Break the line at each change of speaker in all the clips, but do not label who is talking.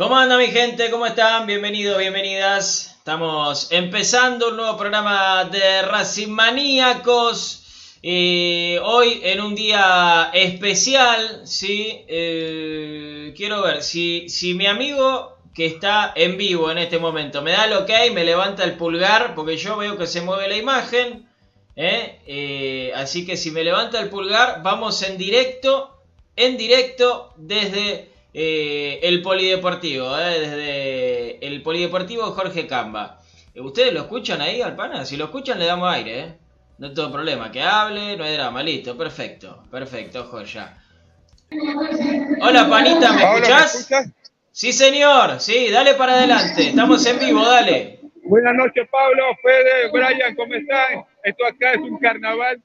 ¿Cómo anda mi gente? ¿Cómo están? Bienvenidos, bienvenidas. Estamos empezando un nuevo programa de Racing Maníacos. Eh, hoy en un día especial, ¿sí? Eh, quiero ver si, si mi amigo que está en vivo en este momento me da el ok, me levanta el pulgar, porque yo veo que se mueve la imagen. ¿eh? así que si me levanta el pulgar, vamos en directo, en directo desde eh, el polideportivo, eh, desde el polideportivo Jorge Camba. Eh, ¿Ustedes lo escuchan ahí al pana? Si lo escuchan le damos aire, ¿eh? No hay todo problema, que hable, no hay drama, listo, perfecto, perfecto, joya. Hola panita, ¿me escuchás? Sí señor, sí, dale para adelante, estamos en vivo, dale.
Buenas noches Pablo, Fede, Brian, ¿cómo están? Esto acá es un carnaval.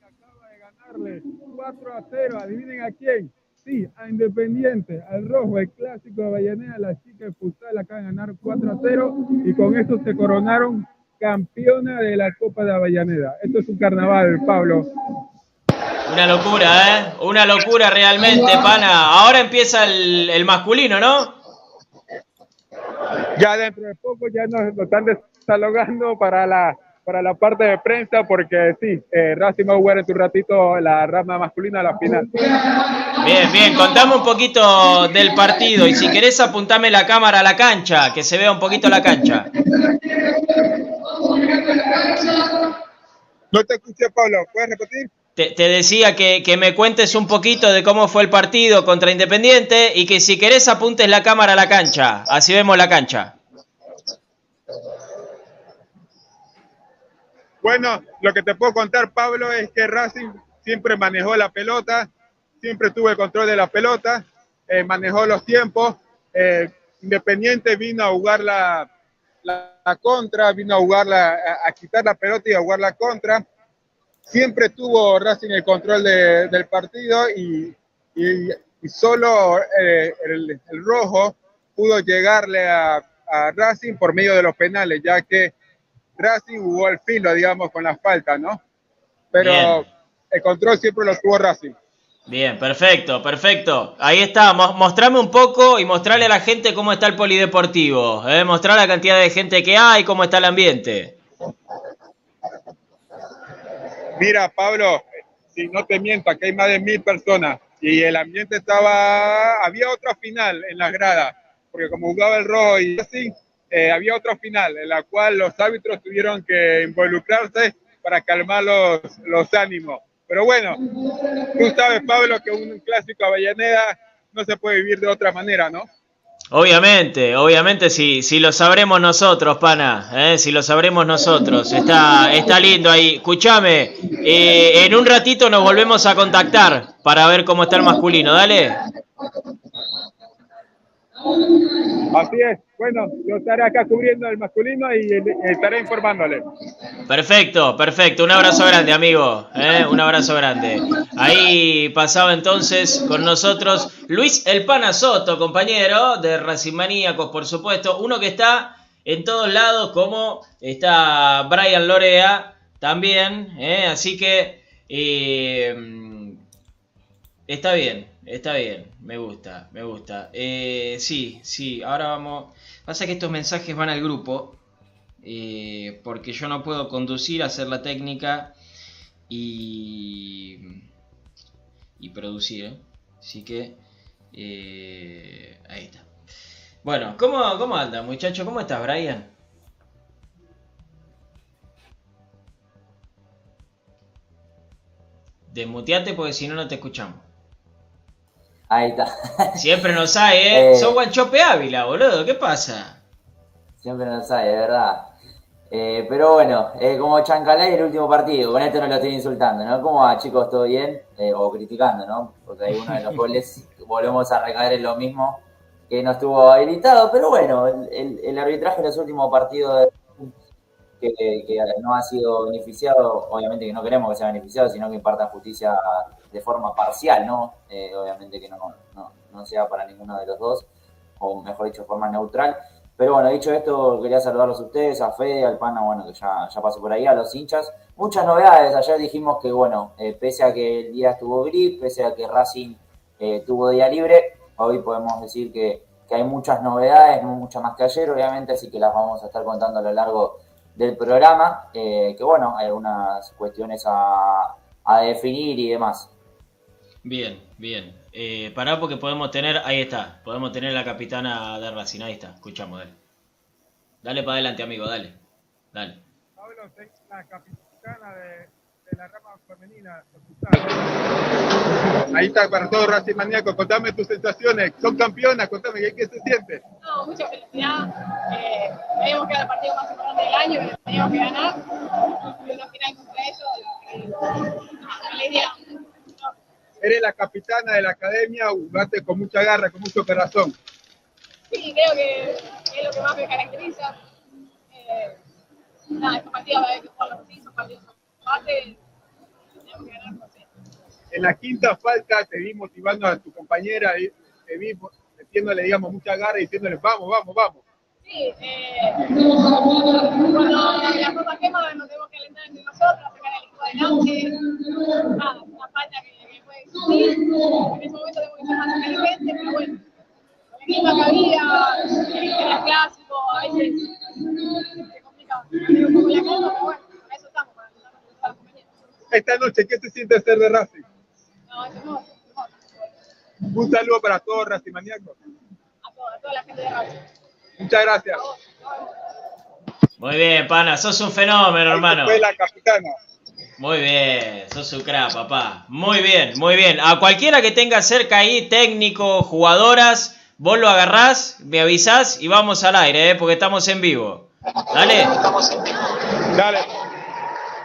Acaba de ganarle 4 a 0, adivinen a quién Sí, a Independiente, al Rojo, el clásico de Avellaneda, las chicas de Futsal acaban de ganar 4 a 0 y con esto se coronaron campeona de la Copa de Avellaneda. Esto es un carnaval, Pablo.
Una locura, ¿eh? Una locura realmente, pana. Ahora empieza el, el masculino, ¿no?
Ya dentro de poco ya nos, nos están desalogando para la para la parte de prensa porque sí, eh, Racing va a jugar en tu ratito la rama masculina a la final.
Bien, bien, contame un poquito del partido y si querés apuntame la cámara a la cancha, que se vea un poquito la cancha.
No te escuché, Pablo, ¿puedes repetir?
Te, decía que, que, me cuentes un poquito de cómo fue el partido contra Independiente y que si querés apuntes la cámara a la cancha, así vemos la cancha.
Bueno, lo que te puedo contar, Pablo, es que Racing siempre manejó la pelota, siempre tuvo el control de la pelota, eh, manejó los tiempos. Eh, Independiente vino a jugar la, contra, vino a jugar a, quitar la pelota y a jugar la contra. Siempre tuvo Racing el control del partido y, solo eh, el, el, rojo pudo llegarle a, a Racing por medio de los penales, ya que Racing jugó al filo, digamos, con las faltas, ¿no? Pero el control siempre lo tuvo Racing.
Bien, perfecto, perfecto. Ahí está, mostrame un poco y mostrarle a la gente cómo está el polideportivo. ¿eh? Mostrar la cantidad de gente que hay, cómo está el ambiente.
Mira, Pablo, si no te miento, aquí hay más de mil personas y el ambiente estaba. Había otra final en las gradas, porque como jugaba el rojo y así, eh, había otra final en la cual los árbitros tuvieron que involucrarse para calmar los, los ánimos. Pero bueno, tú sabes, Pablo, que un clásico Avellaneda no se puede vivir de otra manera, ¿no?
Obviamente, obviamente si, si lo sabremos nosotros, pana, ¿eh? si lo sabremos nosotros, está, está lindo ahí. Escúchame, eh, en un ratito nos volvemos a contactar para ver cómo está el masculino, dale.
Así es. Bueno, yo estaré acá cubriendo el masculino y estaré informándole.
Perfecto, perfecto. Un abrazo grande, amigo. ¿eh? Un abrazo grande. Ahí pasaba entonces con nosotros Luis El Panazoto, compañero de Racing Maníacos, por supuesto. Uno que está en todos lados, como está Brian Lorea también. ¿eh? Así que eh, está bien, está bien. Me gusta, me gusta. Sí, sí, ahora vamos. Pasa que estos mensajes van al grupo. Eh, porque yo no puedo conducir, hacer la técnica y, producir. ¿eh? Así que ahí está. Bueno, ¿cómo, ¿cómo anda, muchacho? ¿Cómo estás, Brian? Desmuteate porque si no, no te escuchamos.
Ahí está.
Siempre nos hay, ¿eh? eh Sos Guanchope Ávila, boludo. ¿Qué pasa?
Siempre nos hay, de verdad. Eh, pero bueno, eh, como Chancalay el último partido, con esto no lo estoy insultando, ¿no? ¿Cómo va, chicos? ¿Todo bien? Eh, o criticando, ¿no? Porque hay uno de los goles, volvemos a recaer en lo mismo, que no estuvo habilitado, pero bueno, el, el arbitraje en los últimos partidos que, que, no ha sido beneficiado, obviamente que no queremos que sea beneficiado, sino que imparta justicia de forma parcial, ¿no? Eh, obviamente que no, no, no, sea para ninguno de los dos, o mejor dicho, forma neutral. Pero bueno, dicho esto, quería saludarlos a ustedes, a Fede, al Pana, bueno, que ya, ya pasó por ahí, a los hinchas. Muchas novedades, ayer dijimos que, bueno, eh, pese a que el día estuvo gris, pese a que Racing eh, tuvo día libre, hoy podemos decir que, hay muchas novedades, mucho más que ayer, obviamente, así que las vamos a estar contando a lo largo del programa, eh, que bueno, hay algunas cuestiones a, definir y demás.
Bien, bien. Eh, pará porque podemos tener, ahí está, podemos tener la capitana de Racing, ahí está, escuchamos, dale. Dale para adelante, amigo, dale. Dale. Pablo, la capitana
de la rama femenina. Ahí está para todos Racing Maníaco. Contame tus sensaciones. Son campeonas, contame qué, se siente.
No, mucha felicidad. Eh, teníamos que era el partido más importante del año, que teníamos que ganar. Y una final contra ellos, alegría.
Eres la capitana de la academia, jugaste con mucha garra, con mucho corazón.
Sí, creo que es lo que más me caracteriza. Eh, nada, estos partidos va a haber que jugarlos así, son partidos
en la quinta falta te vi motivando a tu compañera, te vi metiéndole, digamos, mucha garra y diciéndole, vamos, vamos, vamos.
Sí, eh, cuando la cosa quema nos tenemos que alentar entre nosotros, sacar el equipo adelante, nada, una falta que, en ese momento tenemos que ser más inteligentes, pero bueno, el clima que había, era clásico, a veces se complica un poco la calma, pero bueno
esta noche, ¿qué se siente ser de Racing? Un saludo para todos Racing Maníacos. A toda, toda la gente de Racing. Muchas gracias.
Muy bien, pana, sos un fenómeno, hermano.
Fue la capitana.
Muy bien, sos un crack, papá. Muy bien, muy bien. A cualquiera que tenga cerca ahí, técnico, jugadoras, vos lo agarrás, me avisás y vamos al aire, ¿eh? porque estamos en vivo. Dale. Dale.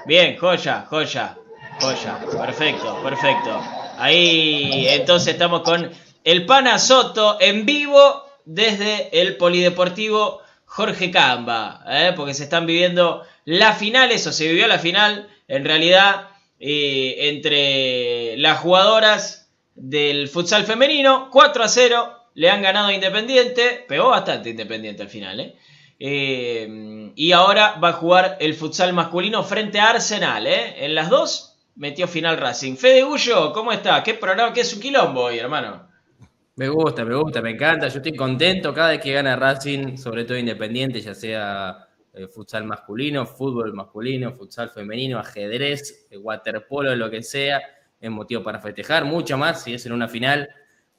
Bien, joya, joya, joya. Perfecto, perfecto. Ahí entonces estamos con el Pana Soto en vivo desde el Polideportivo Jorge Camba, ¿eh? porque se están viviendo las finales, o se vivió la final, en realidad, eh, entre las jugadoras del futsal femenino, 4 a 0, le han ganado a Independiente, pegó bastante Independiente al final, ¿eh? Eh, y ahora va a jugar el futsal masculino frente a Arsenal. ¿eh? En las dos metió final Racing. Fede Gullo, ¿cómo está? ¿Qué programa? ¿Qué es un quilombo hoy, hermano?
Me gusta, me gusta, me encanta. Yo estoy contento cada vez que gana Racing, sobre todo independiente, ya sea eh, futsal masculino, fútbol masculino, futsal femenino, ajedrez, waterpolo, lo que sea. Es motivo para festejar, mucho más si es en una final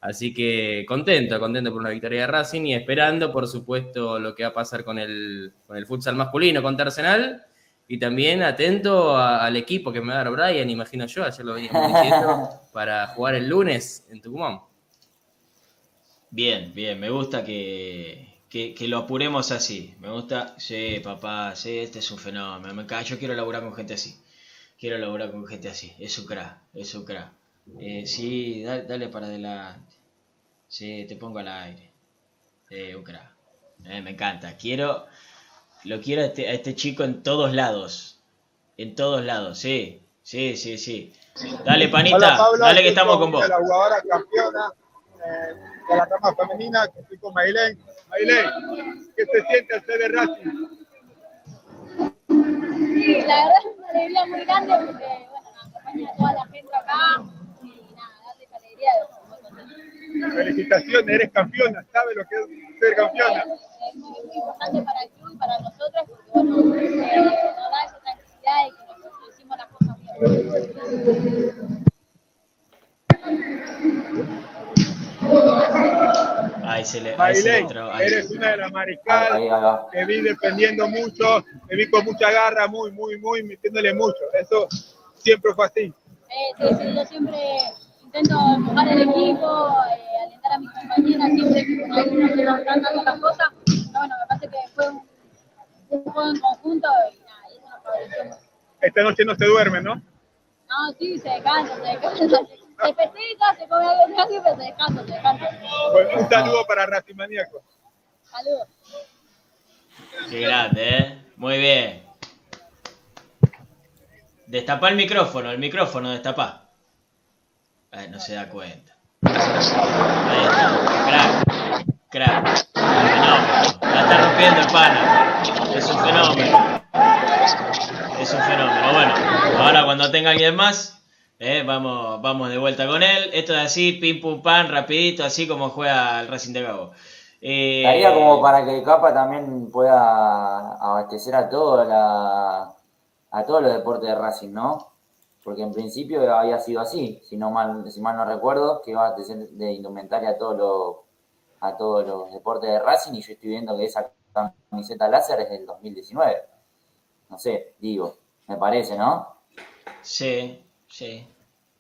Así que contento, contento por una victoria de Racing y esperando, por supuesto, lo que va a pasar con el, con el futsal masculino contra Arsenal. Y también atento al equipo que me va a dar Brian, imagino yo, ayer lo veníamos diciendo, para jugar el lunes en Tucumán.
Bien, bien, me gusta que, que, lo apuremos así. Me gusta, sí, papá, sí, este es un fenómeno. Me, yo quiero laburar con gente así. Quiero laburar con gente así. Es crack, es crack. Eh, sí, dale, para adelante. Sí, te pongo al aire. Sí, un eh, me encanta. Quiero, lo quiero a este, este, chico en todos lados. En todos lados, sí. Sí, sí, sí. Dale, panita, dale que estamos con vos.
La jugadora campeona eh, de la rama femenina, que estoy con Mailén. Mailén, ¿qué se siente hacer de Racing?
Sí, la verdad es una alegría muy grande porque, bueno, acompaña a toda la gente acá
Felicitaciones, eres campeona, sabes lo que es ser campeona.
Es muy, importante para el club y para nosotras porque bueno, nos da esa tranquilidad y que nosotros hicimos las cosas bien.
Ahí se le,
ahí se eres una de las mariscales que vi defendiendo mucho, que vi con mucha garra, muy, muy, muy, metiéndole mucho. Eso siempre fue así.
Eh, sí, sí, yo siempre intento empujar el equipo, eh, alentar a mis compañeras, siempre que nos están dando las cosas. Pero bueno, me parece que fue un, un juego en conjunto y nada, y eso nos favoreció.
Esta noche no se duerme, ¿no?
No, sí, se descansa, se descansa. Se festeja, se come algo casi, pero se descansa, se descansa.
Bueno, un saludo para Racing Maníaco.
Saludos.
Qué grande, ¿eh? Muy bien. Destapá el micrófono, el micrófono destapá no se da cuenta. Ahí está. Crack. Crack. Fenómeno. La está rompiendo el pana. Es un fenómeno. Es un fenómeno. Bueno, ahora cuando tenga alguien más, Eh, vamos, vamos de vuelta con él. Esto es así, pim pum pan, rapidito, así como juega el Racing de Gabo.
Eh, Estaría como para que Capa también pueda abastecer a todo la, a todos los deportes de Racing, ¿no? Porque en principio había sido así, si no mal, si mal no recuerdo, que iba a abastecer de indumentaria a todos los a todos los deportes de Racing y yo estoy viendo que esa camiseta láser es del 2019. No sé, digo, me parece, ¿no?
Sí, sí,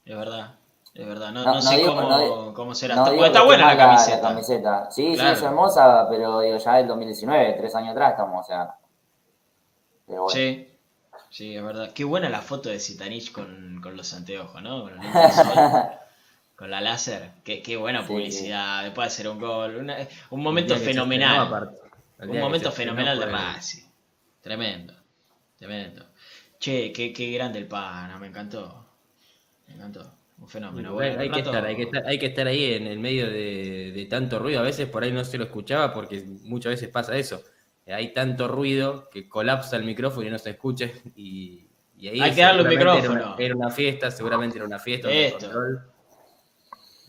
es verdad. Es verdad, no, sé cómo, cómo, será. está buena la camiseta.
Sí, sí, es hermosa, pero digo, ya es 2019, tres años atrás estamos, o sea.
Sí, sí, es verdad. Qué buena la foto de Zitanich con, con los anteojos, ¿no? Con, la láser. Qué, qué buena publicidad. Después de hacer un gol. un momento fenomenal. Un momento fenomenal de Racing. Tremendo. Tremendo. Che, qué, qué grande el pana, me encantó. Me encantó. Un fenómeno.
hay, que estar, hay, que estar, ahí en el medio de, tanto ruido. A veces por ahí no se lo escuchaba porque muchas veces pasa eso. Hay tanto ruido que colapsa el micrófono y no se escucha. Y, ahí
hay que darle un micrófono.
Era una, fiesta, seguramente era una fiesta.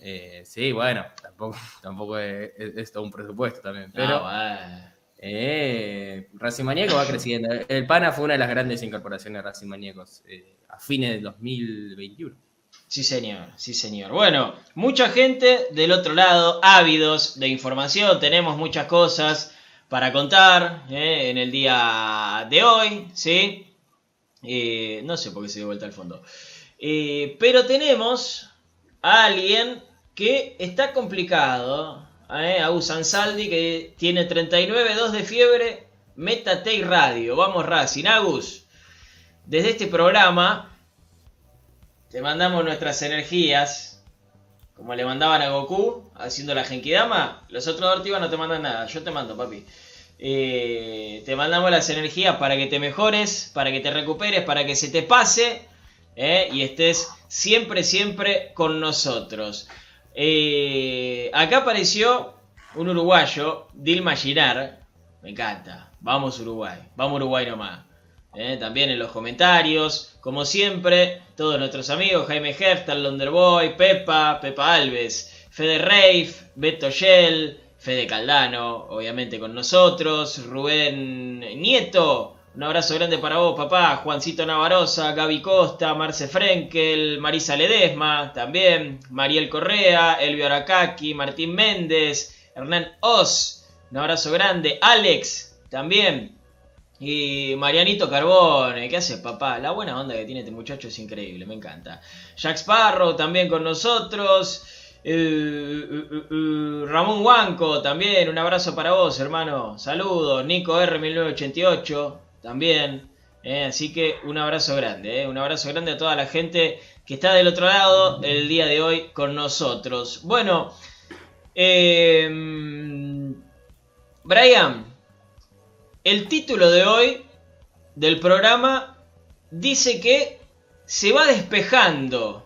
Eh, sí, bueno, tampoco, tampoco es, todo un presupuesto también. Pero eh, Racing Maníaco va creciendo. El PANA fue una de las grandes incorporaciones de Racing Maníacos eh, a fines del 2021.
Sí, señor, sí, señor. Bueno, mucha gente del otro lado, ávidos de información, tenemos muchas cosas para contar eh, en el día de hoy, ¿sí? Eh, no sé por qué se dio vuelta al fondo. Eh, pero tenemos a alguien que está complicado, a Saldi, que tiene 39,2 de fiebre, Metatech Radio. Vamos, Racing. Agus, desde este programa te mandamos nuestras energías, como le mandaban a Goku haciendo la Genkidama. Los otros Ortivas no te mandan nada, yo te mando, papi. Eh, te mandamos las energías para que te mejores, para que te recuperes, para que se te pase eh, y estés siempre, siempre con nosotros. Eh, acá apareció un uruguayo, Dilma Girar. Me encanta. Vamos Uruguay, vamos Uruguay nomás. También en los comentarios, como siempre, todos nuestros amigos, Jaime Heftal, Londerboy, Pepa, Pepa Alves, Fede Reif, Beto Shell, Fede Caldano, obviamente con nosotros, Rubén Nieto, un abrazo grande para vos, papá, Juancito Navarosa, Gaby Costa, Marce Frenkel, Marisa Ledesma, también, Mariel Correa, Elvio Aracaki, Martín Méndez, Hernán Oz, un abrazo grande, Alex, también, y Marianito Carbone, ¿qué hace papá? La buena onda que tiene este muchacho es increíble, me encanta. Jack Sparrow también con nosotros. Eh, eh, eh, Ramón Huanco también, un abrazo para vos, hermano. Saludos. Nico R1988 también. así que un abrazo grande, un abrazo grande a toda la gente que está del otro lado el día de hoy con nosotros. Bueno, Brian, el título de hoy del programa dice que se va despejando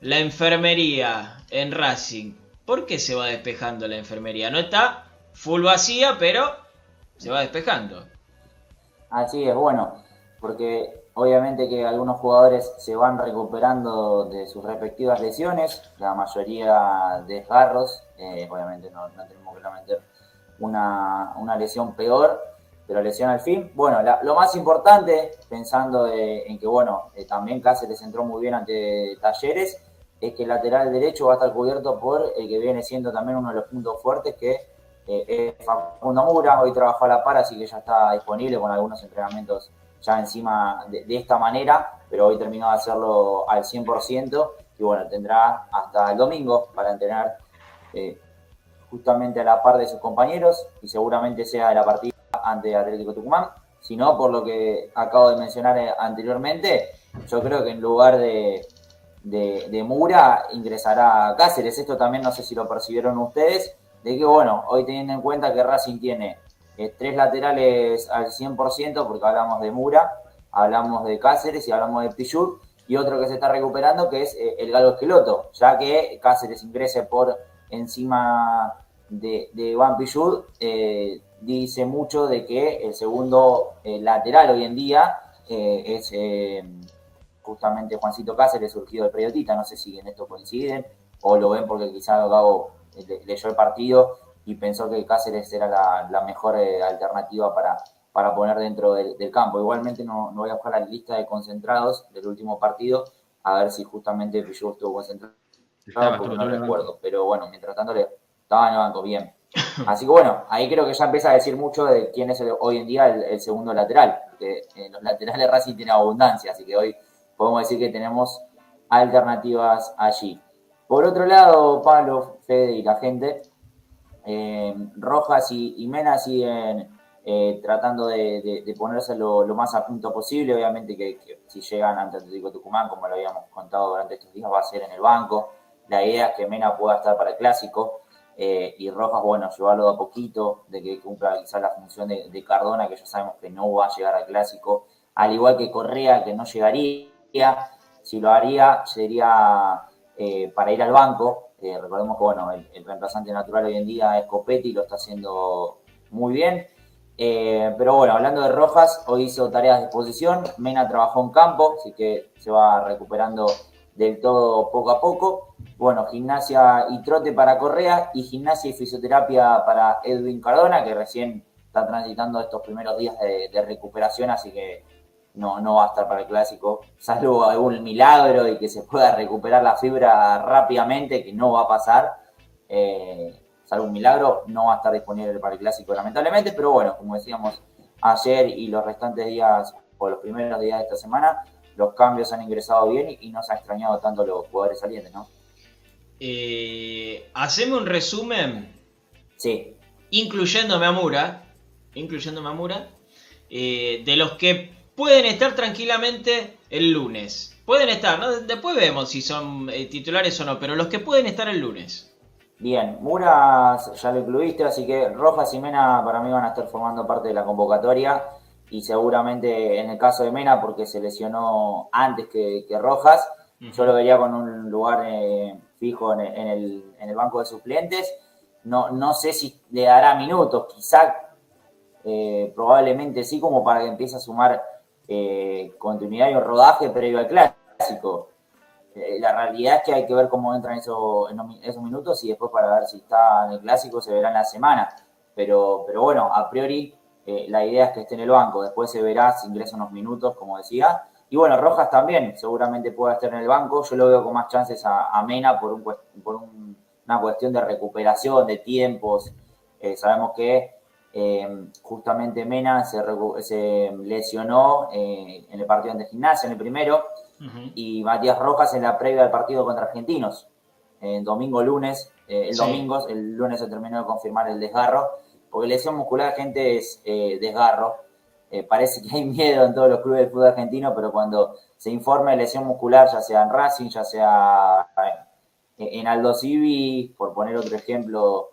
la enfermería en Racing. ¿Por qué se va despejando la enfermería? No está full vacía, pero se va despejando.
Así es, bueno, porque obviamente que algunos jugadores se van recuperando de sus respectivas lesiones, la mayoría desgarros, eh, obviamente no, tenemos que lamentar una, una lesión peor, pero lesión al fin. Bueno, lo más importante, pensando en que, bueno, eh, también Cáceres entró muy bien ante Talleres, es que el lateral derecho va a estar cubierto por el que viene siendo también uno de los puntos fuertes, que eh, es Facundo Mura. Hoy trabajó a la par, así que ya está disponible con algunos entrenamientos ya encima de, esta manera, pero hoy terminó de hacerlo al 100% y bueno, tendrá hasta el domingo para entrenar eh, justamente a la par de sus compañeros y seguramente sea la partida ante Atlético Tucumán, sino por lo que acabo de mencionar eh, anteriormente, yo creo que en lugar de, de, Mura ingresará Cáceres. Esto también no sé si lo percibieron ustedes, de que bueno, hoy teniendo en cuenta que Racing tiene eh, tres laterales al 100%, porque hablamos de Mura, hablamos de Cáceres y hablamos de Pichur, y otro que se está recuperando que es eh, el Galo Esqueloto, ya que Cáceres ingrese por encima de, de Van Pichur, dice mucho de que el segundo eh, lateral hoy en día eh, es, eh, justamente Juancito Cáceres, surgido del periodista, no sé si en esto coinciden o lo ven porque quizás Gabo leyó el partido y pensó que Cáceres era la, mejor eh, alternativa para, para poner dentro del, campo. Igualmente no, no, voy a buscar la lista de concentrados del último partido, a ver si justamente Pillú estuvo concentrado, porque no recuerdo. Pero bueno, mientras tanto le, estaba en el banco, bien. Así que bueno, ahí creo que ya empieza a decir mucho de quién es hoy en día el, segundo lateral, porque en los laterales Racing tiene abundancia, así que hoy podemos decir que tenemos alternativas allí. Por otro lado, Pablo, Fede y la gente, eh, Rojas y, Mena siguen eh, tratando de, ponerse lo, más a punto posible. Obviamente que, si llegan ante Atlético Tucumán, como lo habíamos contado durante estos días, va a ser en el banco. La idea es que Mena pueda estar para el clásico. Eh, y Rojas, bueno, llevarlo de a poquito, de que cumpla quizás la función de, Cardona, que ya sabemos que no va a llegar al clásico, al igual que Correa, que no llegaría, si lo haría sería eh, para ir al banco, eh, recordemos que bueno, el, reemplazante natural hoy en día es Copetti, lo está haciendo muy bien. pero bueno, hablando de Rojas, hoy hizo tareas de exposición, Mena trabajó en campo, así que se va recuperando del todo poco a poco. Bueno, gimnasia y trote para Correa y gimnasia y fisioterapia para Edwin Cardona, que recién está transitando estos primeros días de, recuperación, así que no, no va a estar para el clásico, salvo algún milagro y que se pueda recuperar la fibra rápidamente, que no va a pasar. Eh, salvo un milagro, no va a estar disponible para el clásico, lamentablemente, pero bueno, como decíamos ayer y los restantes días o los primeros días de esta semana, los cambios han ingresado bien y, no se ha extrañado tanto los jugadores salientes, ¿no?
Eh, Hacemos un resumen.
Sí.
Incluyéndome a Mura. Incluyéndome a Mura. Eh, de los que pueden estar tranquilamente el lunes. Pueden estar, ¿no? Después vemos si son eh, titulares o no, pero los que pueden estar el lunes.
Bien, Mura ya lo incluiste, así que Rojas y Mena para mí van a estar formando parte de la convocatoria y seguramente en el caso de Mena, porque se lesionó antes que, Rojas, yo lo vería con un lugar eh, fijo en el, en, el, banco de suplentes. No, no sé si le dará minutos, quizá eh, probablemente sí, como para que empiece a sumar eh, continuidad y un rodaje previo al clásico. la realidad es que hay que ver cómo entran esos, esos minutos y después para ver si está en el clásico se verá en la semana. Pero, pero bueno, a priori eh, la idea es que esté en el banco, después se verá si ingresa unos minutos, como decía. Y bueno, Rojas también seguramente puede estar en el banco. Yo lo veo con más chances a, Mena por, un, por una cuestión de recuperación, de tiempos. Eh, sabemos que eh, justamente Mena se, se lesionó en el partido de gimnasia, en el primero, y Matías Rojas en la previa del partido contra Argentinos, en domingo, lunes. el domingo, el lunes se terminó de confirmar el desgarro porque lesión muscular, gente, es eh, desgarro. Eh, parece que hay miedo en todos los clubes de fútbol argentino, pero cuando se informa de lesión muscular, ya sea en Racing, ya sea en Aldo Civi, por poner otro ejemplo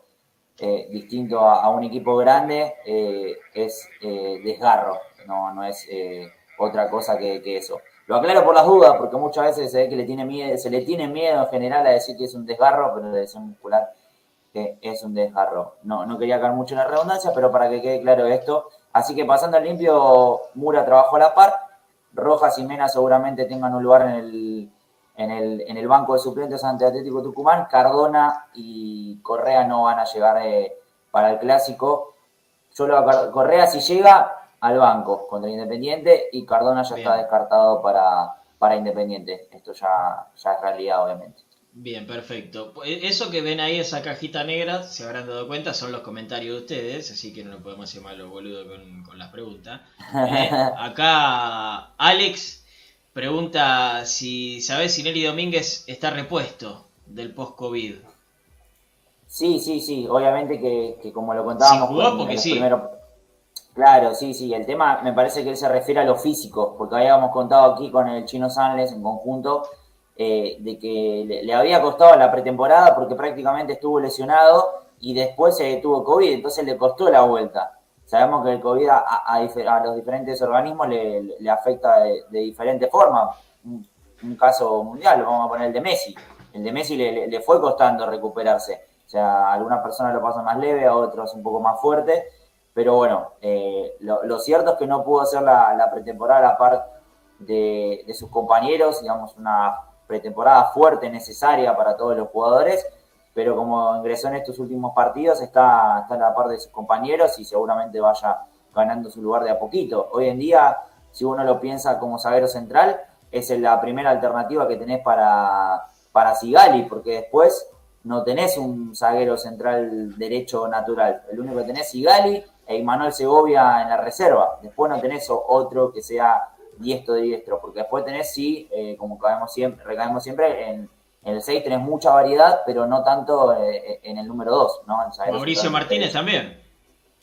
eh, distinto a, un equipo grande, es desgarro, no, no es otra cosa que, eso. Lo aclaro por las dudas, porque muchas veces se ve que le tiene miedo, se le tiene miedo en general a decir que es un desgarro, pero la lesión muscular que es un desgarro. No, no quería caer mucho en la redundancia, pero para que quede claro esto. Así que pasando al limpio, Mura trabajó a la par. Rojas y Mena seguramente tengan un lugar en el, en el, en el banco de suplentes ante Atlético Tucumán. Cardona y Correa no van a llegar eh, para el clásico. Solo Correa si llega al banco contra Independiente y Cardona ya está descartado para, para Independiente. Esto ya, ya es realidad, obviamente.
Bien, perfecto. E, eso que ven ahí, esa cajita negra, se habrán dado cuenta, son los comentarios de ustedes, así que no nos podemos hacer malo boludo con, con las preguntas. Eh, acá Alex pregunta si sabes si Nelly Domínguez está repuesto del post-COVID.
Sí, sí, sí, obviamente que, como lo contábamos,
porque sí.
Claro, sí, sí, el tema me parece que él se refiere a lo físico, porque habíamos contado aquí con el Chino Sanles en conjunto eh, de que le, había costado la pretemporada porque prácticamente estuvo lesionado y después se tuvo COVID, entonces le costó la vuelta. Sabemos que el COVID a, los diferentes organismos le, afecta de, diferente forma. Un, caso mundial, vamos a poner el de Messi. El de Messi le, fue costando recuperarse. O sea, algunas personas lo pasan más leve, a otros un poco más fuerte. Pero bueno, eh, lo, cierto es que no pudo hacer la, la pretemporada a par de, de sus compañeros, digamos, una pretemporada fuerte, necesaria para todos los jugadores, pero como ingresó en estos últimos partidos, está, está la par de sus compañeros y seguramente vaya ganando su lugar de a poquito. Hoy en día, si uno lo piensa como zaguero central, es la primera alternativa que tenés para, para Sigali, porque después no tenés un zaguero central derecho natural. El único que tenés es Sigali e Imanuel Segovia en la reserva. Después no tenés otro que sea diestro de diestro, porque después tenés, sí, eh, como caemos siempre, recaemos siempre, en, en, el 6 tenés mucha variedad, pero no tanto eh, en el número 2. ¿no?
Mauricio Martínez también.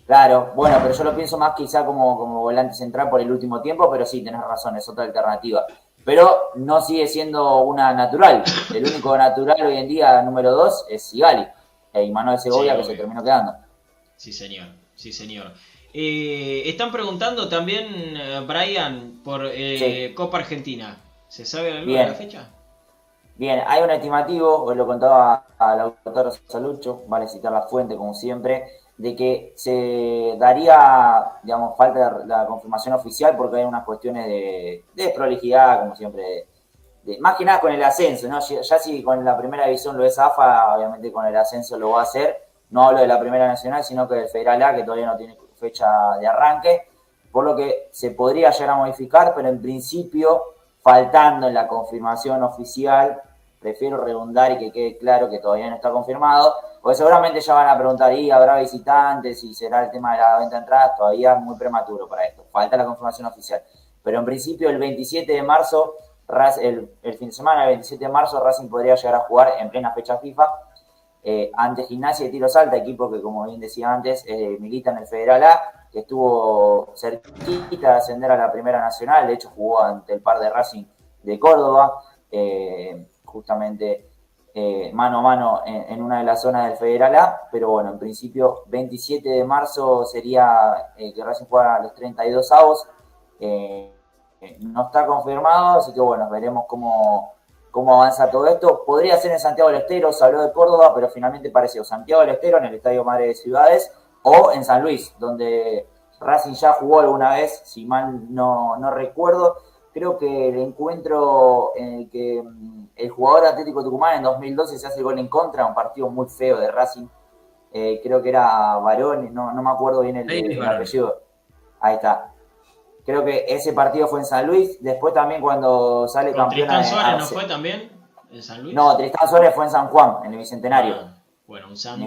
Claro, bueno, pero yo lo pienso más quizá como, como volante central por el último tiempo, pero sí, tenés razón, es otra alternativa pero no sigue siendo una natural. El único natural hoy en día, número dos, es Sigali, y Manuel Segovia, que se terminó quedando.
Sí, señor, sí, señor. Eh, están preguntando también, eh, Brian, por eh, Copa Argentina. ¿Se sabe algo de la fecha?
Bien, hay un estimativo, hoy lo contaba al autor Salucho, vale citar la fuente como siempre, de que se daría, digamos, falta la confirmación oficial porque hay unas cuestiones de, de prolijidad, como siempre, de, más que nada con el ascenso, ¿no? Ya si con la primera división lo es AFA, obviamente con el ascenso lo va a hacer, no hablo de la primera nacional, sino que del Federal A, que todavía no tiene fecha de arranque, por lo que se podría llegar a modificar, pero en principio, faltando en la confirmación oficial, prefiero redundar y que quede claro que todavía no está confirmado, porque seguramente ya van a preguntar, ¿y habrá visitantes? ¿Y será el tema de la venta de entradas? Todavía es muy prematuro para esto, falta la confirmación oficial. Pero en principio el 27 de marzo, el, fin de semana, el 27 de marzo, Racing podría llegar a jugar en plena fecha FIFA eh, ante Gimnasia de Tiro Salta, equipo que como bien decía antes, milita en el Federal A, que estuvo cerquita de ascender a la Primera Nacional, de hecho jugó ante el par de Racing de Córdoba. Eh, justamente eh, mano a mano en, una de las zonas del Federal A, pero bueno, en principio 27 de marzo sería eh, que Racing juega los 32 avos, no está confirmado, así que bueno, veremos cómo, cómo avanza todo esto. Podría ser en Santiago del Estero, se habló de Córdoba, pero finalmente pareció Santiago del Estero en el Estadio Madre de Ciudades o en San Luis, donde Racing ya jugó alguna vez, si mal no, no recuerdo. Creo que el encuentro en el que mm, el jugador Atlético Tucumán en 2012 se hace el gol en contra, un partido muy feo de Racing. Eh, creo que era Varón, no, no me acuerdo bien el, apellido. Ahí está. Creo que ese partido fue en San Luis. Después también cuando sale campeón.
¿Tristán Suárez no fue también en San Luis?
No, Tristán Suárez fue en San Juan, en el Bicentenario.
Ah, bueno, un San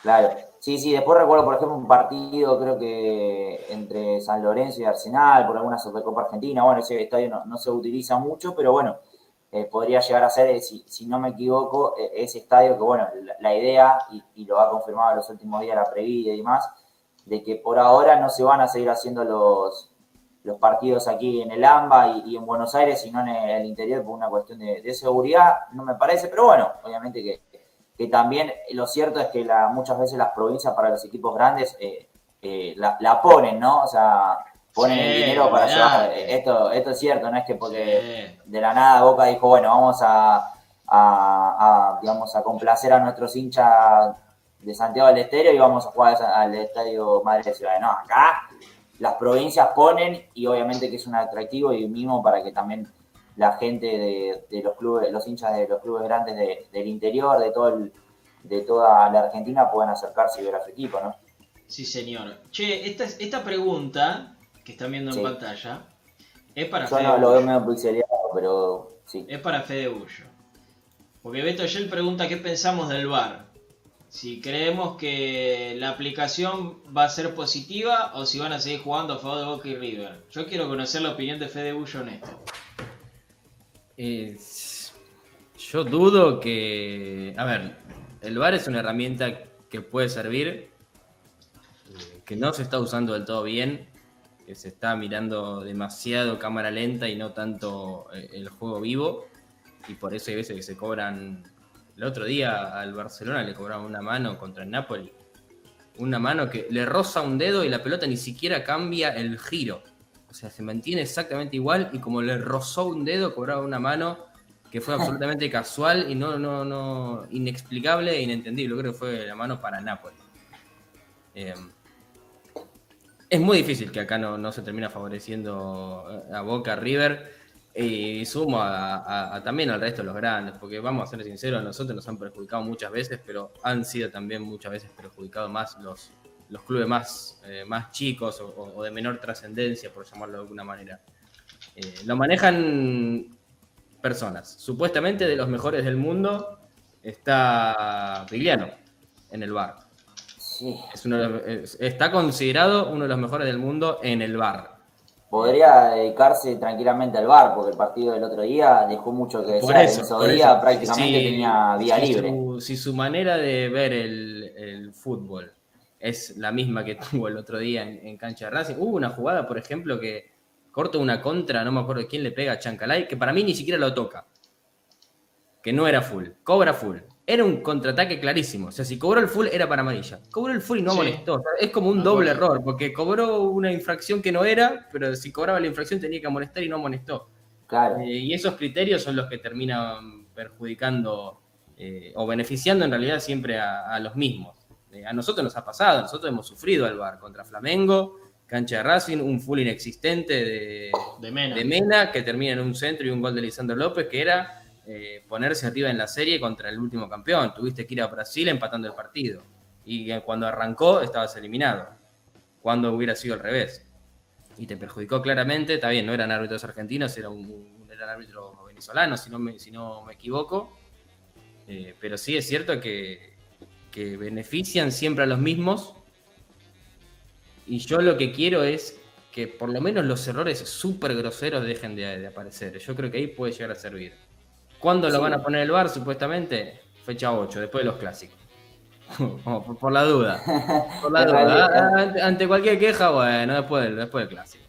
Claro. Sí, sí, después recuerdo, por ejemplo, un partido, creo que entre San Lorenzo y Arsenal, por alguna Supercopa Argentina. Bueno, ese estadio no, no se utiliza mucho, pero bueno, eh, podría llegar a ser, eh, si, si, no me equivoco, eh, ese estadio que, bueno, la, idea, y, lo ha confirmado en los últimos días la previa y demás, de que por ahora no se van a seguir haciendo los, los partidos aquí en el AMBA y, en Buenos Aires, sino en el, interior por una cuestión de, seguridad, no me parece, pero bueno, obviamente que, que también lo cierto es que la, muchas veces las provincias para los equipos grandes la, la, ponen, ¿no? O sea, ponen el dinero para llevar. Esto, esto es cierto, no es que porque de la nada Boca dijo, bueno, vamos a, a, digamos, a complacer a nuestros hinchas de Santiago del Estero y vamos a jugar al Estadio Madre de Ciudad. No, acá las provincias ponen y obviamente que es un atractivo y un mimo para que también la gente de, los clubes, los hinchas de los clubes grandes del interior, de todo de toda la Argentina puedan acercarse y ver a su equipo, ¿no?
Sí, señor. Che, esta, esta pregunta que están viendo en pantalla, es para
Yo no lo veo medio pixeleado, pero sí.
Es para Fede Bullo. Porque Beto Yel pregunta qué pensamos del VAR. Si creemos que la aplicación va a ser positiva o si van a seguir jugando a favor de Boca y River. Yo quiero conocer la opinión de Fede Bullo en esto.
yo dudo que... A ver, el VAR es una herramienta que puede servir, eh, que no se está usando del todo bien que se está mirando demasiado cámara lenta y no tanto eh, el juego vivo. Y por eso hay veces que se cobran. El otro día al Barcelona le cobraron una mano contra el Napoli. Una mano que le roza un dedo y la pelota ni siquiera cambia el giro. O sea, se mantiene exactamente igual y como le rozó un dedo, cobraba una mano que fue absolutamente casual y no, no, no, inexplicable e inentendible. Creo que fue la mano para Napoli. Eh, es muy difícil que acá no, no se termina favoreciendo a Boca River y sumo a, también al resto de los grandes, porque vamos a ser sinceros, nosotros nos han perjudicado muchas veces, pero han sido también muchas veces perjudicados más los, los clubes más, eh, más chicos o, de menor trascendencia, por llamarlo de alguna manera. Eh, lo manejan personas. Supuestamente de los mejores del mundo está Vigliano en el bar. está considerado uno de los mejores del mundo en el bar
podría dedicarse tranquilamente al bar, porque el partido del otro día dejó mucho que decir.
Ese
día prácticamente tenía vía libre.
si su manera de ver el, fútbol es la misma que tuvo el otro día en, cancha de Racing, hubo una jugada, por ejemplo, que corta una contra, no me acuerdo quién le pega a Chancalay, que para mí ni siquiera lo toca. Que no era full, cobra full era un contraataque clarísimo. O sea, si cobró el full era para amarilla. Cobró el full y no molestó. es como un doble error, porque cobró una infracción que no era, pero si cobraba la infracción tenía que amonestar y no amonestó. Claro. Eh, y esos criterios son los que terminan perjudicando eh, o beneficiando en realidad siempre a, los mismos. Eh, a nosotros nos ha pasado, nosotros hemos sufrido al bar contra Flamengo, cancha de Racing, un full inexistente de, de, Mena. de Mena que termina en un centro y un gol de Lisandro López que era eh, ponerse arriba en la serie contra el último campeón. Tuviste que ir a Brasil empatando el partido. Y cuando arrancó estabas eliminado. Cuando hubiera sido al revés. Y te perjudicó claramente. Está bien, no eran árbitros argentinos, era un, eran árbitros venezolanos, si no me, si no me equivoco. Eh, pero sí es cierto que, que benefician siempre a los mismos. Y yo lo que quiero es que por lo menos los errores súper groseros dejen de, de, aparecer. Yo creo que ahí puede llegar a servir. ¿Cuándo lo van a poner el bar, supuestamente? Fecha 8, después de los clásicos. por, la duda. Por la duda. Ante, cualquier queja, bueno, después del, después del clásico.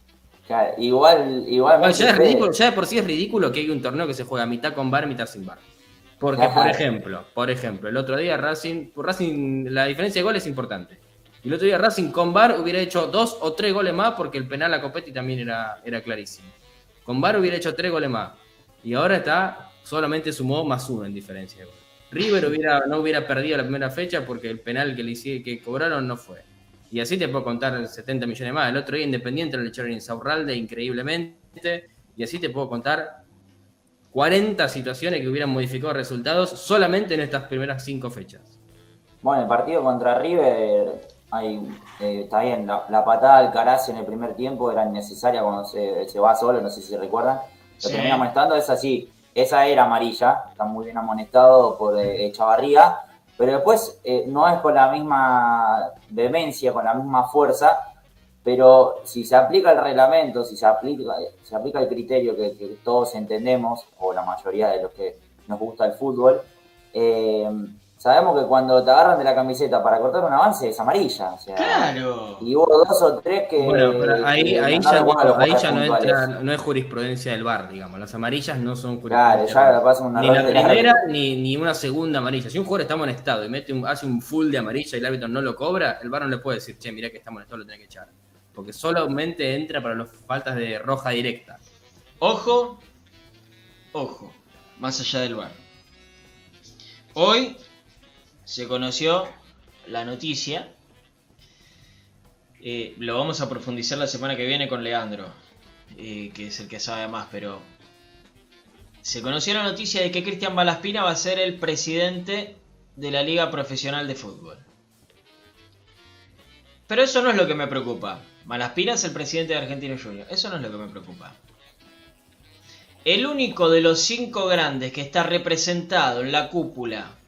igual, igual.
ya, es ridículo, ya de por sí es ridículo que hay un torneo que se juega mitad con bar, mitad sin bar. Porque, por ejemplo, por ejemplo, el otro día Racing, Racing, la diferencia de goles es importante. Y el otro día Racing con bar hubiera hecho dos o tres goles más porque el penal a Copetti también era, era clarísimo. Con bar hubiera hecho tres goles más. Y ahora está solamente sumó más uno en diferencia River hubiera, no hubiera perdido la primera fecha porque el penal que, le, que cobraron no fue. Y así te puedo contar 70 millones más. El otro día Independiente lo echaron en Saurralde increíblemente. Y así te puedo contar 40 situaciones que hubieran modificado resultados solamente en estas primeras cinco fechas.
Bueno, el partido contra River, hay, eh, está bien, la, patada al Caraz en el primer tiempo era innecesaria cuando se, va solo, no sé si recuerdan. Lo terminamos estando, es así esa era amarilla, está muy bien amonestado por eh, Chavarría, pero después eh, no es con la misma vehemencia, con la misma fuerza, pero si se aplica el reglamento, si se aplica, se aplica el criterio que, que todos entendemos, o la mayoría de los que nos gusta el fútbol, eh, sabemos que cuando te agarran de la camiseta para cortar un avance es amarilla. claro. Y hubo dos o tres que.
Bueno, pero ahí, ahí ya, ahí ya no, entra, no es jurisprudencia del bar, digamos. Las amarillas no son
jurisprudencia. Claro, ya pasa una
Ni la primera ni, ni, una segunda amarilla. Si un jugador está amonestado y mete un, hace un full de amarilla y el árbitro no lo cobra, el bar no le puede decir, che, mira que está amonestado, lo tiene que echar. Porque solamente entra para las faltas de roja directa.
Ojo, ojo, más allá del bar. Hoy se conoció la noticia. Eh, lo vamos a profundizar la semana que viene con Leandro, eh, que es el que sabe más, pero se conoció la noticia de que Cristian Malaspina va a ser el presidente de la Liga Profesional de Fútbol. Pero eso no es lo que me preocupa. Malaspina es el presidente de Argentino Junior. Eso no es lo que me preocupa. El único de los cinco grandes que está representado en la cúpula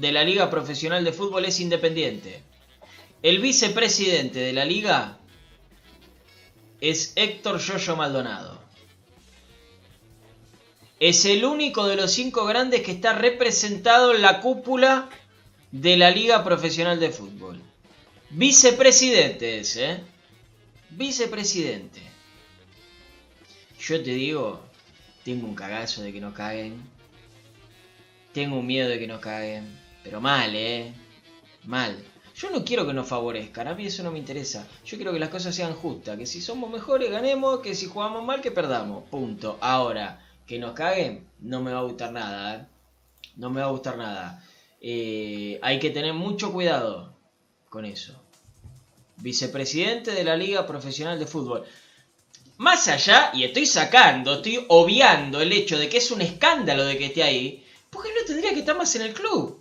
de la Liga Profesional de Fútbol es independiente. El vicepresidente de la liga es Héctor Yoyo Maldonado. Es el único de los cinco grandes que está representado en la cúpula de la Liga Profesional de Fútbol. Vicepresidente es, ¿eh? Vicepresidente. Yo te digo, tengo un cagazo de que no caguen. Tengo un miedo de que no caguen. Pero mal, ¿eh? Mal. Yo no quiero que nos favorezcan, a mí eso no me interesa. Yo quiero que las cosas sean justas, que si somos mejores ganemos, que si jugamos mal que perdamos. Punto. Ahora, que nos caguen, no me va a gustar nada, ¿eh? No me va a gustar nada. Eh, hay que tener mucho cuidado con eso. vicepresidente de la Liga Profesional de Fútbol. Más allá, y estoy sacando, estoy obviando el hecho de que es un escándalo de que esté ahí, porque no tendría que estar más en el club.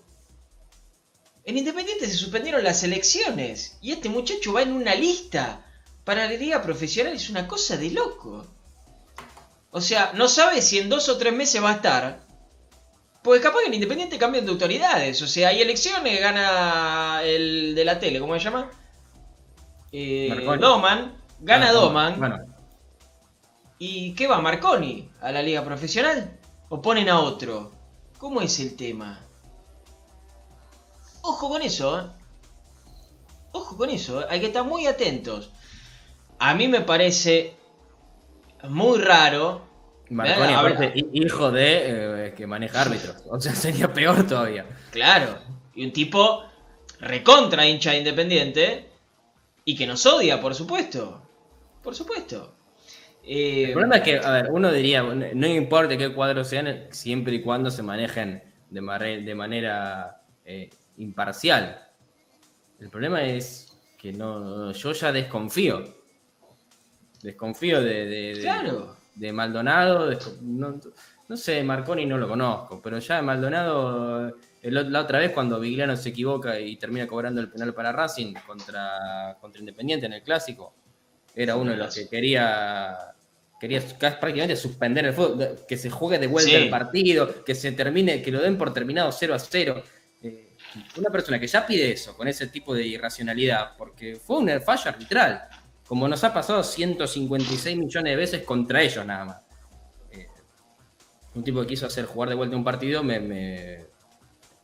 En Independiente se suspendieron las elecciones y este muchacho va en una lista para la liga profesional. Es una cosa de loco. O sea, no sabe si en dos o tres meses va a estar. Porque capaz que en Independiente cambian de autoridades. O sea, hay elecciones, gana el de la tele, ¿cómo se llama? Eh. Doman, gana
Ah,
Doman.
Bueno,
¿Y qué va Marconi? ¿A la liga profesional? ¿O ponen a otro? ¿Cómo es el tema? Ojo con eso, ¿eh? Ojo con eso, ¿eh? hay que estar muy atentos. A mí me parece muy raro.
Marconi,
Eh,
aparte, hi- hijo de eh, que maneja árbitros. O sea, sería peor todavía.
Claro. Y un tipo recontra hincha de independiente. Y que nos odia, por supuesto. Por supuesto. Eh,
El problema es que, a ver, uno diría, no importa qué cuadros sean, siempre y cuando se manejen de, manera eh, imparcial. El problema es que no, yo ya desconfío. Desconfío de, de- de-
Claro.
de Maldonado. no, no sé, Marconi no lo conozco, pero ya Maldonado, el la otra vez cuando Vigliano se equivoca y termina cobrando el penal para Racing contra, contra Independiente en el Clásico, era uno de los que quería quería prácticamente suspender el fútbol, que se juegue de vuelta
Sí.
el partido, que se termine, que lo den por terminado 0 a 0. Una persona que ya pide eso, con ese tipo de irracionalidad, porque fue un fallo arbitral, como nos ha pasado 156 millones de veces contra ellos nada más. Eh, un tipo que quiso hacer jugar de vuelta un partido, me, me-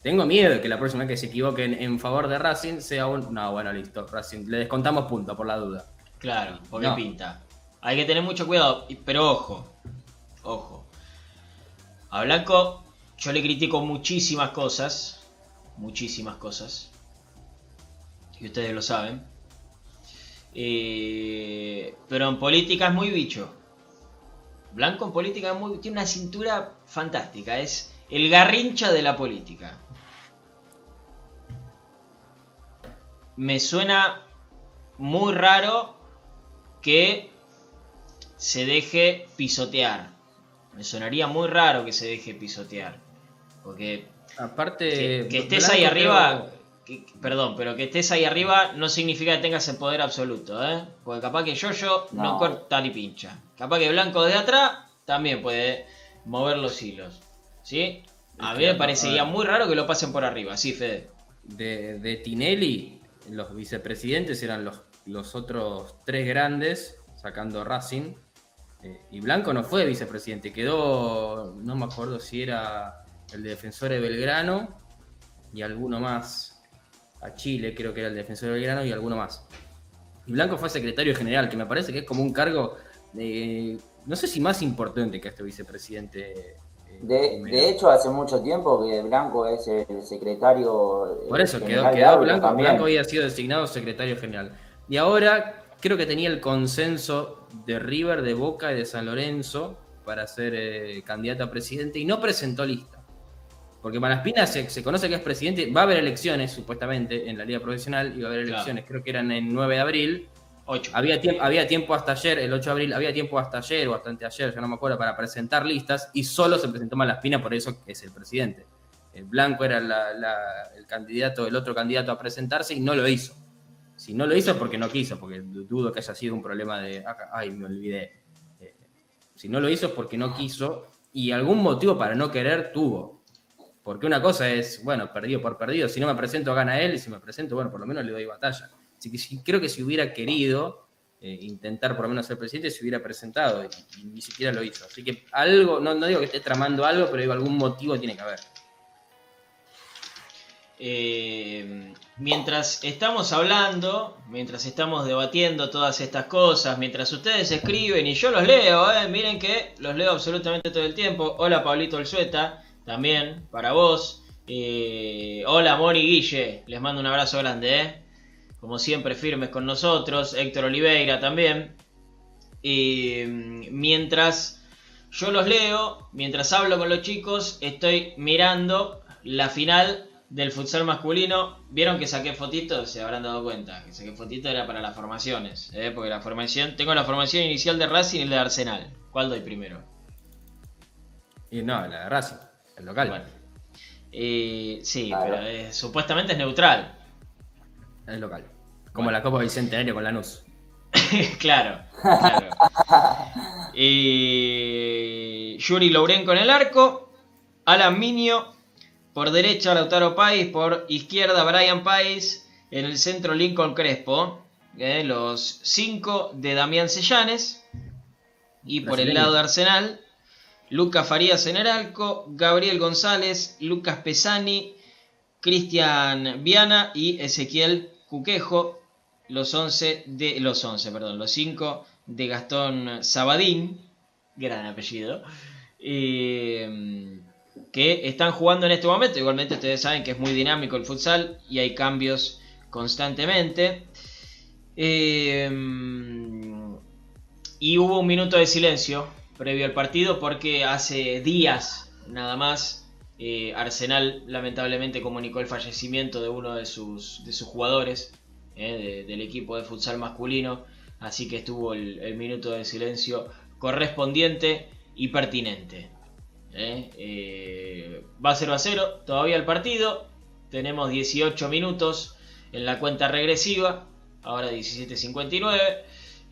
tengo miedo de que la próxima vez que se equivoquen en favor de Racing sea un... No, bueno, listo, Racing, le descontamos puntos por la duda.
Claro, porque
No.
pinta. Hay que tener mucho cuidado, pero ojo, ojo. A Blanco yo le critico muchísimas cosas, muchísimas cosas, y ustedes lo saben. Eh, pero en política es muy bicho. Blanco en política es muy, tiene una cintura fantástica, es el garrincha de la política. Me suena muy raro que se deje pisotear. Me sonaría muy raro que se deje pisotear. Porque
Aparte...
que, que estés
Blanco
ahí arriba, que- perdón, pero que estés ahí arriba no significa que tengas el poder absoluto, ¿eh? Porque capaz que yo, yo no,
No.
corta ni pincha. Capaz que Blanco de atrás también puede mover los hilos. ¿Sí? A mí me parecería muy raro que lo pasen por arriba, sí, Fede.
de, de Tinelli, los vicepresidentes eran los, los otros tres grandes, sacando Racing. eh, y Blanco no fue vicepresidente, quedó, no me acuerdo si era el defensor de Belgrano y alguno más. A Chile creo que era el defensor de Belgrano y alguno más. Y Blanco fue secretario general, que me parece que es como un cargo, de, no sé si más importante que este vicepresidente. eh,
De, de hecho, hace mucho tiempo que Blanco es el secretario. eh,
Por eso quedó, quedó Blanco,
también.
Blanco había sido designado secretario general. Y ahora creo que tenía el consenso de River, de Boca y de San Lorenzo para ser eh, candidato a presidente y no presentó lista. Porque Malaspina se, se conoce que es presidente, va a haber elecciones supuestamente en la liga profesional y va a haber
Claro.
elecciones, creo que eran el 9 de abril.
8.
Había, tiemp- había tiempo hasta ayer, el 8 de abril, había tiempo hasta ayer o hasta anteayer, ya no me acuerdo, para presentar listas y solo se presentó Malaspina, por eso es el presidente. El Blanco era la- la- el candidato, el otro candidato a presentarse y no lo hizo. Si no lo hizo es porque no quiso, porque du- dudo que haya sido un problema de. ah, Ay, me olvidé. Eh, si no lo hizo es porque no quiso y algún motivo para no querer tuvo. Porque una cosa es, bueno, perdido por perdido. Si no me presento, gana él. Y si me presento, bueno, por lo menos le doy batalla. Así que creo que si hubiera querido eh, intentar por lo menos ser presidente, se hubiera presentado y, ni siquiera lo hizo. Así que algo, no, digo que esté tramando algo, pero digo, algún motivo tiene que haber.
Eh, mientras estamos hablando, mientras estamos debatiendo todas estas cosas, mientras ustedes escriben y yo los leo, eh, miren que los leo absolutamente todo el tiempo. Hola Pablito Olzueta, también para vos. Eh, hola Mori Guille, les mando un abrazo grande, eh. como siempre firmes con nosotros. Héctor Oliveira también. Mm, mientras yo los leo, mientras hablo con los chicos, estoy mirando la final del futsal masculino. Vieron que saqué fotitos, se habrán dado cuenta. Que saqué fotitos era para las formaciones. ¿eh? Porque la formación, tengo la formación inicial de Racing y la de Arsenal. ¿Cuál doy primero?
Y no, la de Racing, el local.
Bueno. Eh, sí,
Claro.
pero eh, supuestamente es neutral.
El local. Como
Bueno.
la Copa Bicentenario con Lanús.
claro, claro. Y Yuri Lourenco en el arco. Alan Minio. Por derecha Lautaro Pais. Por izquierda Brian Pais. En el centro Lincoln Crespo. eh, los cinco de Damián Sellanes. Y por el lado de Arsenal. Lucas Farías en el arco. Gabriel González. Lucas Pesani. Cristian Viana y Ezequiel Cuquejo, los 11 de los 11, perdón, los 5 de Gastón Sabadín, gran apellido, eh, que están jugando en este momento. Igualmente ustedes saben que es muy dinámico el futsal y hay cambios constantemente. Eh, y hubo un minuto de silencio previo al partido porque hace días nada más eh, Arsenal lamentablemente comunicó el fallecimiento de uno de sus, de sus jugadores eh, de- del equipo de futsal masculino, así que estuvo el, el minuto de silencio correspondiente y pertinente. eh. Eh, va 0 a 0 todavía el partido, tenemos 18 minutos en la cuenta regresiva, ahora 17.59,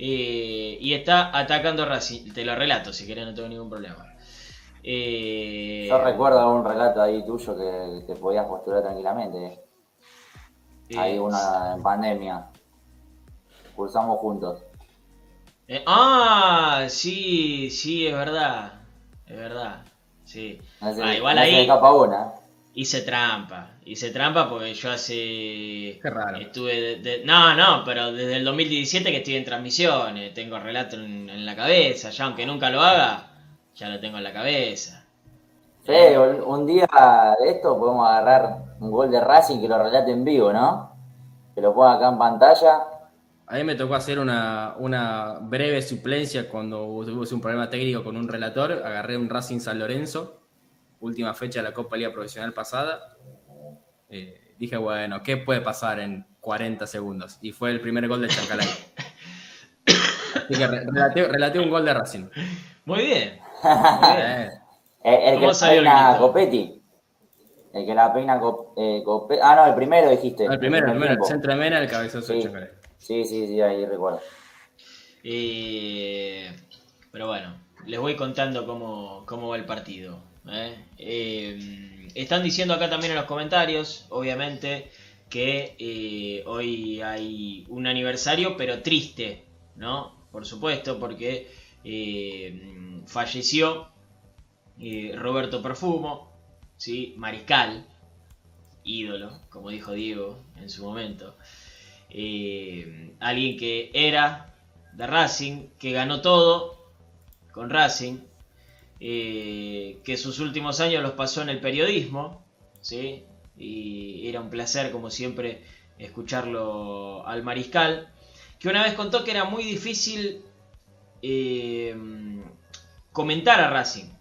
eh, y está atacando Racing, te lo relato si querés, no tengo ningún problema. Eh,
Yo recuerdo algún relato ahí tuyo que te podías postular tranquilamente.
eh,
Hay una en pandemia. Cursamos juntos.
eh, ah, sí, sí, es verdad. Es verdad. Sí.
No se,
Ah, igual
no se
ahí
me escapa una.
Hice trampa. Hice trampa porque yo hace.
Qué raro.
Estuve. de- de- no, no, pero desde el 2017 que estoy en transmisiones. Tengo relato en, en la cabeza. Ya aunque nunca lo haga, ya lo tengo en la cabeza.
Fede, un un día de esto podemos agarrar un gol de Racing que lo relate en vivo, ¿no? Que lo ponga acá en pantalla.
A mí me tocó hacer una, una breve suplencia cuando hubo un problema técnico con un relator. Agarré un Racing San Lorenzo, última fecha de la Copa Liga Profesional pasada. Eh, dije, bueno, ¿qué puede pasar en 40 segundos? Y fue el primer gol de Chancalay. Así que re- relaté, relaté un gol de Racing.
Muy bien. Muy bien.
El, el
¿Cómo
que
salió el
peina? Copetti. El que la peina Cop- eh, Copetti. Ah, no, el primero dijiste.
el primero, el primero, el centro de Mena, el cabezazo de
Sí.
Chancalay.
Sí, sí, sí, ahí recuerdo.
Eh, pero bueno, les voy contando cómo, cómo va el partido. ¿Eh? Eh, están diciendo acá también en los comentarios, obviamente, que eh, hoy hay un aniversario, pero triste, ¿no? Por supuesto, porque falleció Roberto Perfumo, ¿sí? Mariscal, ídolo, como dijo Diego en su momento. Alguien que era de Racing, que ganó todo con Racing, eh, que sus últimos años los pasó en el periodismo, ¿sí? y era un placer, como siempre, escucharlo al mariscal, que una vez contó que era muy difícil eh, comentar a Racing.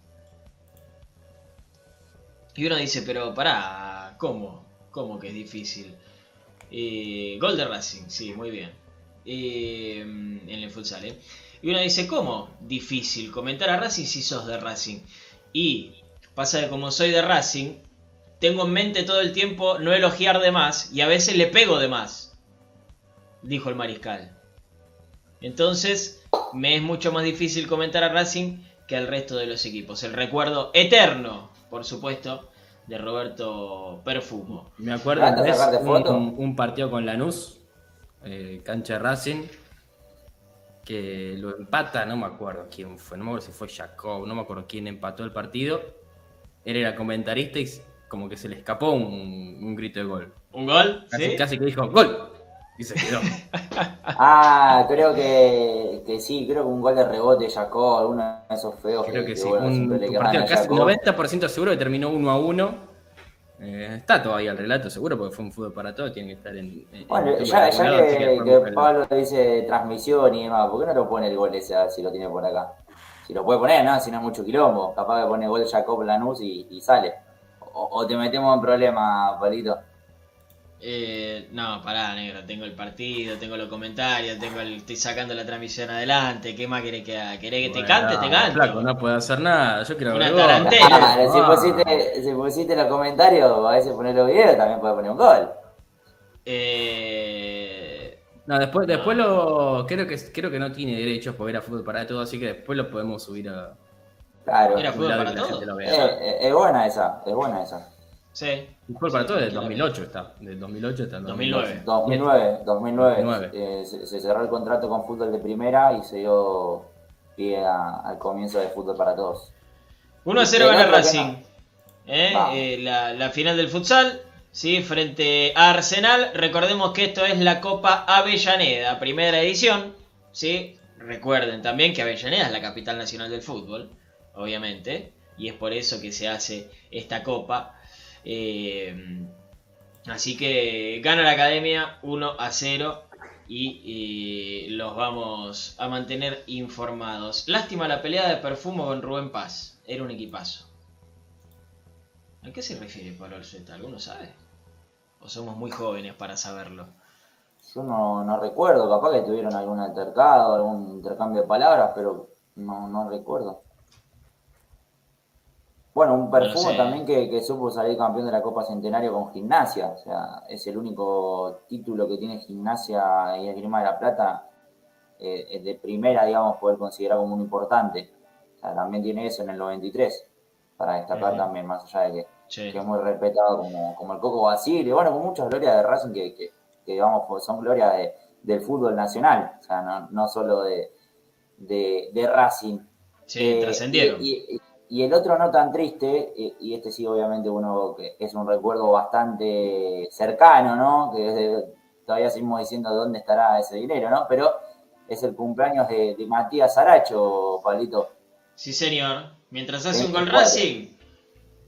Y uno dice, pero pará, ¿cómo? ¿Cómo que es difícil? Eh, gol de Racing, sí, muy bien. En el futsal, ¿eh? Y uno dice, ¿cómo? Difícil comentar a Racing si sos de Racing. Y pasa que como soy de Racing, tengo en mente todo el tiempo no elogiar de más y a veces le pego de más, dijo el mariscal. Entonces, me es mucho más difícil comentar a Racing que al resto de los equipos. El recuerdo eterno, por supuesto, de Roberto Perfumo.
Me acuerdo
¿Vas a
una vez
sacarte foto?
un, un partido con Lanús, eh, cancha de Racing, que lo empata, no me acuerdo quién fue, no me acuerdo si fue Jacob, no me acuerdo quién empató el partido. Él era comentarista y como que se le escapó un, un grito de gol.
¿Un gol?
Casi,
¿Sí?
casi que dijo ¡Gol! Y se quedó.
Ah, creo que, que sí, creo que un gol de rebote de Jacob, alguno de esos feos.
Creo que sí.
bueno,
Un, partido
a
casi
Jacob.
90% seguro que terminó 1 a 1. Eh, está todavía el relato seguro porque fue un fútbol para todos, tiene que estar en, en
Bueno, ya, ya
lado,
que, que
búsquenlo.
Pablo dice transmisión y demás, ¿por qué no lo pone el gol ese si lo tiene por acá? Si lo puede poner, ¿no? Si no es mucho quilombo. Capaz que pone gol Jacob Lanús y, y sale. o, o te metemos en problemas, Palito.
Eh, no, pará, negro. Tengo el partido, tengo los comentarios, tengo el, estoy sacando la transmisión adelante. ¿Qué más querés que haga? ¿Querés que te cante? Te canto.
Flaco, no puede hacer nada. Yo quiero
Una tarantela.
Claro, si,
Ah.
pusiste, si pusiste los comentarios, a veces poner los videos, también puedes poner un gol.
Eh,
No, después, después lo. Creo que, creo que no tiene derechos por ver a fútbol para todo, así que después lo podemos subir a.
Claro.
Era
Eh,
fútbol
un lado
para
que la
todos.
gente lo vea.
eh, es buena esa, es buena esa.
Sí.
Fútbol para todo es del
Claro.
2008 está. Del 2008 está en
2009.
2009, 2009.
2009.
eh, se, se cerró el contrato con fútbol de primera y se dio pie a- al comienzo de fútbol para todos.
1 a 0
Pero
gana Racing. ¿Eh? Eh, la, la final del futsal, ¿sí? frente a Arsenal. Recordemos que esto es la Copa Avellaneda, primera edición. ¿sí? Recuerden también que Avellaneda es la capital nacional del fútbol, obviamente. Y es por eso que se hace esta copa. Eh, así que gana la academia 1 a 0 y, eh, los vamos a mantener informados. Lástima la pelea de perfumo con Rubén Paz. Era un equipazo. ¿A qué se refiere Pablo Alzueta? ¿Alguno sabe? ¿O somos muy jóvenes para saberlo?
Yo no, no recuerdo, capaz que tuvieron algún altercado, algún intercambio de palabras, pero no, no recuerdo. Bueno, un perfume
sé.
también que, que supo salir campeón de la Copa Centenario con Gimnasia. O sea, es el único título que tiene Gimnasia y Esgrima de la Plata eh, es de primera, digamos, poder considerar como un importante. O sea, también tiene eso en el 93, para destacar también, más allá de que
Sí.
que es muy respetado como, como el Coco Basile, bueno, con muchas glorias de Racing que, que, que, digamos pues, son glorias de- del fútbol nacional, o sea, no, no solo de, de, de Racing.
Sí,
Eh,
trascendieron.
Y, y- y el otro no tan triste, y, y este sí obviamente uno que es un recuerdo bastante cercano, ¿no? Que todavía seguimos diciendo dónde estará ese dinero, ¿no? Pero es el cumpleaños de, de Matías Aracho, Palito.
Sí, señor. Mientras hace un
24.
gol Racing,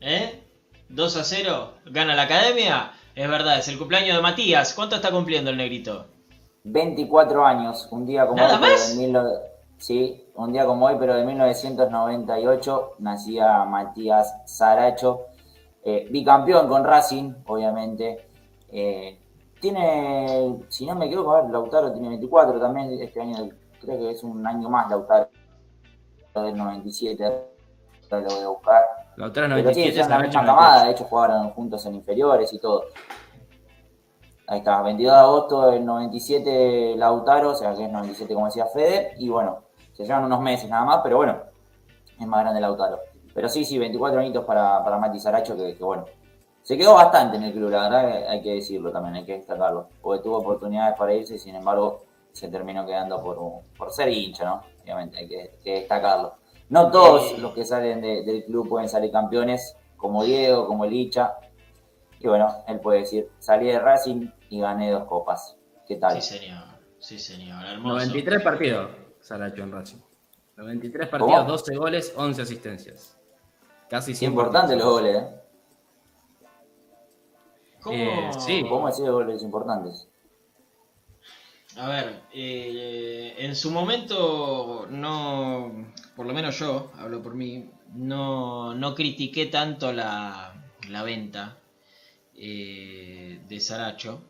¿eh? 2 a 0, gana la academia. Es verdad, es el cumpleaños de Matías. ¿Cuánto está cumpliendo el negrito?
24 años, un día como
¿Nada
pero
más?
de sí, un día como hoy, pero de 1998 nacía Matías Saracho, eh, bicampeón con Racing, obviamente. Eh, tiene, si no me equivoco, a ver, Lautaro tiene 24 también, este año creo que es un año más Lautaro del 97, ahora lo voy a buscar.
Lautaro
Pero sí,
97,
son la misma
98.
camada, de hecho jugaron juntos en inferiores y todo. Ahí está, 22 de agosto del 97 Lautaro, o sea que es 97 como decía Fede, y bueno, se llevan unos meses nada más, pero bueno, es más grande Lautaro. Pero sí, sí, 24 añitos para, para Mati Saracho, que, que bueno, se quedó bastante en el club, la verdad que hay que decirlo también, hay que destacarlo, porque tuvo oportunidades para irse, sin embargo, se terminó quedando por, por ser hincha, ¿no? Obviamente, hay que, que destacarlo. No todos los que salen de- del club pueden salir campeones, como Diego, como Licha. Y bueno, él puede decir, salí de Racing y gané dos copas. ¿Qué tal?
Sí, señor. Sí, señor. Hermoso.
93 partidos, Saracho en Racing. 93 partidos,
¿Cómo?
12 goles, 11 asistencias. Casi
Es
100
importante los goles, ¿eh?
¿Cómo?
Eh, sí.
¿Cómo decir goles importantes?
A ver, eh, en su momento no, por lo menos yo, hablo por mí, no, no critiqué tanto la, la venta eh, de Saracho.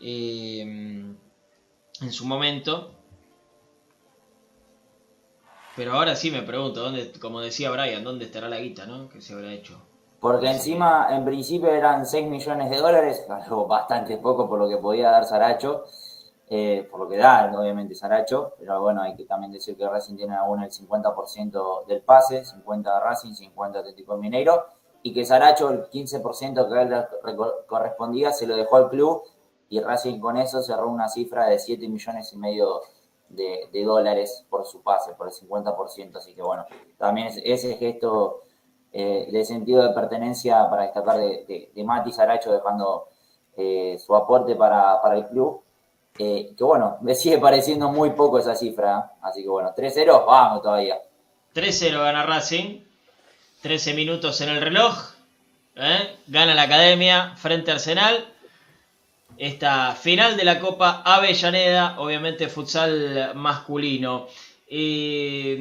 Eh, en su momento. Pero ahora sí me pregunto, ¿dónde, como decía Brian, ¿dónde estará la guita, no? Que se habrá hecho.
Porque encima, en principio eran 6 millones de dólares, algo bastante poco por lo que podía dar Saracho, eh, por lo que da, obviamente, Saracho, pero bueno, hay que también decir que Racing tiene aún el 50% del pase, 50 de Racing, 50 de Atlético Mineiro, y que Saracho, el 15% que él correspondía, se lo dejó al club, y Racing con eso cerró una cifra de 7 millones y medio de, de dólares por su pase, por el 50%, así que bueno, también es- ese gesto eh, de sentido de pertenencia para destacar de, de, de Mati Saracho dejando eh, su aporte para, para el club. eh, que bueno, me sigue pareciendo muy poco esa cifra. Así que bueno, 3-0, vamos todavía.
3-0 gana Racing. 13 minutos en el reloj. Gana la academia frente a Arsenal. Esta final de la Copa Avellaneda, obviamente futsal masculino. Eh,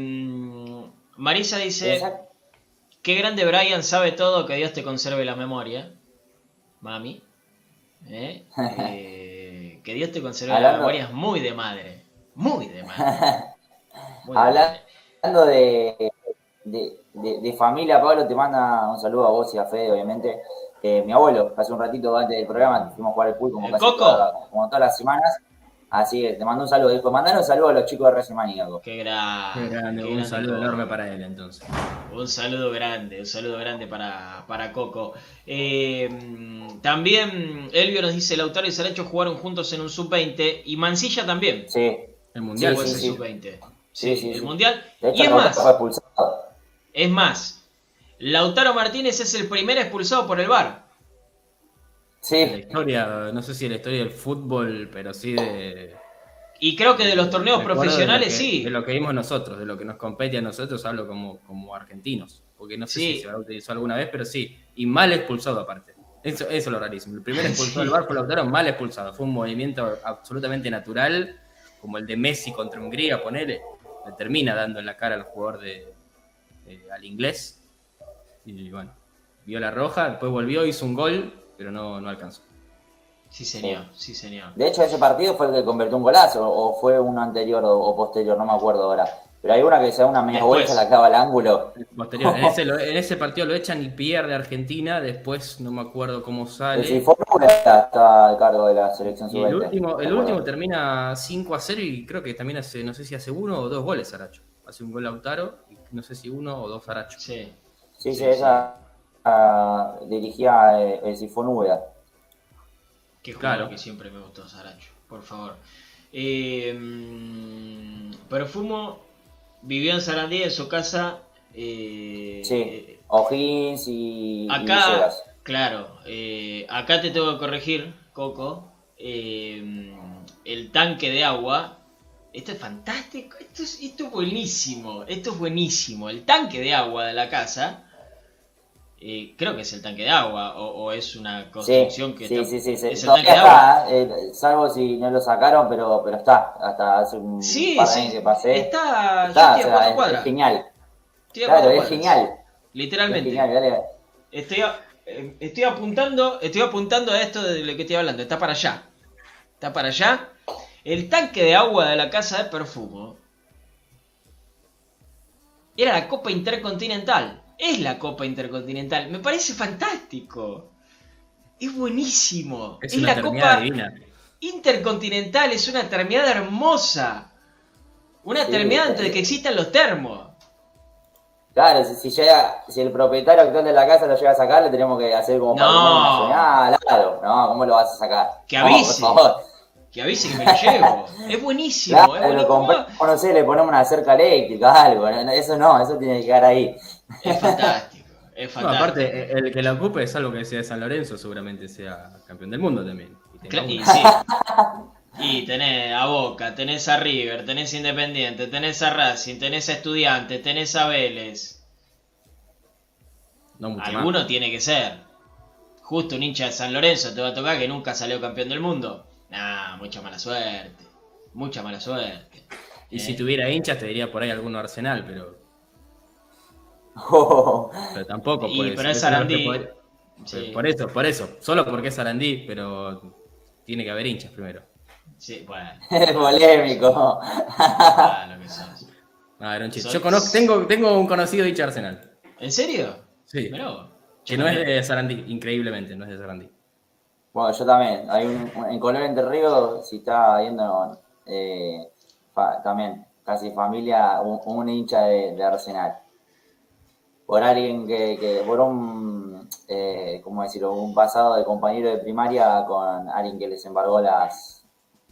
Marisa dice. Qué grande Brian, sabe todo, que Dios te conserve la memoria. Mami. ¿Eh? Eh, que Dios te conserve la memoria es muy de madre. Muy de madre. Muy de
Habla-
madre.
Hablando de, de, de- de familia, Pablo, te manda un saludo a vos y a Fede, obviamente. Eh, mi abuelo, hace un ratito antes del programa, fuimos a jugar al pool como,
¿El
casi
Coco?
toda- como todas las semanas. Así que te mando un saludo. Dijo, mandar un saludo a los chicos de Racing Maníaco.
Qué grande.
Qué grande,
qué
un
grande
saludo enorme para él entonces.
Un saludo grande, un saludo grande para, para Coco. Eh, también Elvio nos dice, Lautaro y Saracho jugaron juntos en un sub-20 y Mancilla también
Sí,
El mundial.
sí, sí.
sub-20.
Sí,
Sí,
sí,
el
sí.
Mundial.
hecho,
Y es más, es más, Lautaro Martínez es el primer expulsado por el VAR.
De la
Sí,
historia, no sé si la historia del fútbol, pero sí de.
Y creo que de los torneos profesionales
de lo que,
sí.
De lo que vimos nosotros, de lo que nos compete a nosotros, hablo como, como argentinos. Porque no sé
Sí.
si se utilizado alguna vez, pero sí. Y mal expulsado aparte. Eso, eso es lo rarísimo. El primer expulsado del bar fue Lautaro mal expulsado. Fue un movimiento absolutamente natural, como el de Messi contra Hungría, ponele. Le termina dando en la cara al jugador de, de- al inglés. Y bueno, vio la roja, después volvió, hizo un gol, pero no, no alcanzó.
Sí, señor, sí, señor.
de hecho ese partido fue el que convirtió un golazo, o fue uno anterior o, o posterior, no me acuerdo ahora. Pero hay una que se da una media vuelta, la clava al ángulo.
Posterior. En, ese, lo- en ese partido lo echan y pierde Argentina, después no me acuerdo cómo
El
sale.
Cifonura está a cargo de la selección
Y el
sub-20.
último, el
¿te
último termina 5 a 0 y creo que también hace, no sé si hace uno o dos goles Aracho. Hace un gol Lautaro, y no sé si uno o dos Aracho.
Sí.
Sí, sí,
Sí,
esa ah, dirigía eh, el Sifonura.
Qué jugador
Claro.
que siempre me gustó Saracho, por favor. Eh, mm, Perfumo vivió en Sarandí en su casa. eh,
Sí, O'Higgins y,
Acá, claro, eh, acá te tengo que corregir, Coco. eh, el tanque de agua. Esto es fantástico, esto es, esto es buenísimo, esto es buenísimo. El tanque de agua de la casa, eh, creo que es el tanque de agua, o, o es una
Sí,
construcción que
sí,
está...
sí, sí, sí.
es el tanque
Todavía
de agua.
está, eh, salvo si no lo sacaron, pero, pero está. Hasta hace un
Sí,
par de
sí,
años que pasé.
está,
Está,
yo
o
a
sea,
cuatro
es- genial.
Estoy a
Claro,
cuatro
es
cuadras.
genial. Es
Literalmente.
genial, dale.
Estoy, a- eh, estoy apuntando, estoy apuntando a esto de lo que estoy hablando. Está para allá. Está para allá. El tanque de agua de la casa de perfumo era la Copa Intercontinental. Es la Copa Intercontinental. Me parece fantástico. Es buenísimo.
Es,
Es,
una
la
eternidad
Copa
divina.
Intercontinental. Es una terminal hermosa. Una
Sí, sí.
antes de que existan los termos.
Claro, si, si llega, si el propietario actual de la casa lo llega a sacar, le tenemos que hacer como
No.
patrimonio nacional, claro. No, ¿cómo lo vas a sacar?
Que
No,
avise.
por favor.
Que avise que me lo llevo. Es buenísimo.
Claro,
es
lo no sé, le ponemos una cerca eléctrica, algo. Eso no, eso tiene que quedar ahí.
Es fantástico. Es
No,
fantástico.
aparte, eh, el que la ocupe es algo que sea de San Lorenzo, seguramente sea campeón del mundo también. Y
y
una.
sí. Y tenés a Boca, tenés a River, tenés a Independiente, tenés a Racing, tenés a Estudiantes, tenés a Vélez.
No mucho
Alguno
más.
tiene que ser. Justo un hincha de San Lorenzo te va a tocar que nunca salió campeón del mundo. Nah, mucha mala suerte. Mucha mala suerte.
Y
Eh,
si tuviera hinchas, te diría por ahí alguno Arsenal, pero, pero tampoco.
Y,
pues,
pero es Sarandí. Sí,
Por eso, por eso. Solo porque es Sarandí, pero tiene que haber hinchas primero.
sí, bueno,
Es polémico.
claro que sos.
Ah, era un chiste. Yo conozco, tengo, tengo un conocido hincha de Arsenal.
¿En serio?
Sí.
Vos.
Que no es de Sarandí, increíblemente, no es de Sarandí.
Bueno, yo también. Hay un, en Color Entre Ríos, si está viendo, eh, fa- también, casi familia, un, un hincha de, de Arsenal. Por alguien que, que por un, eh, ¿cómo decirlo? Un pasado de compañero de primaria con alguien que les embargó las,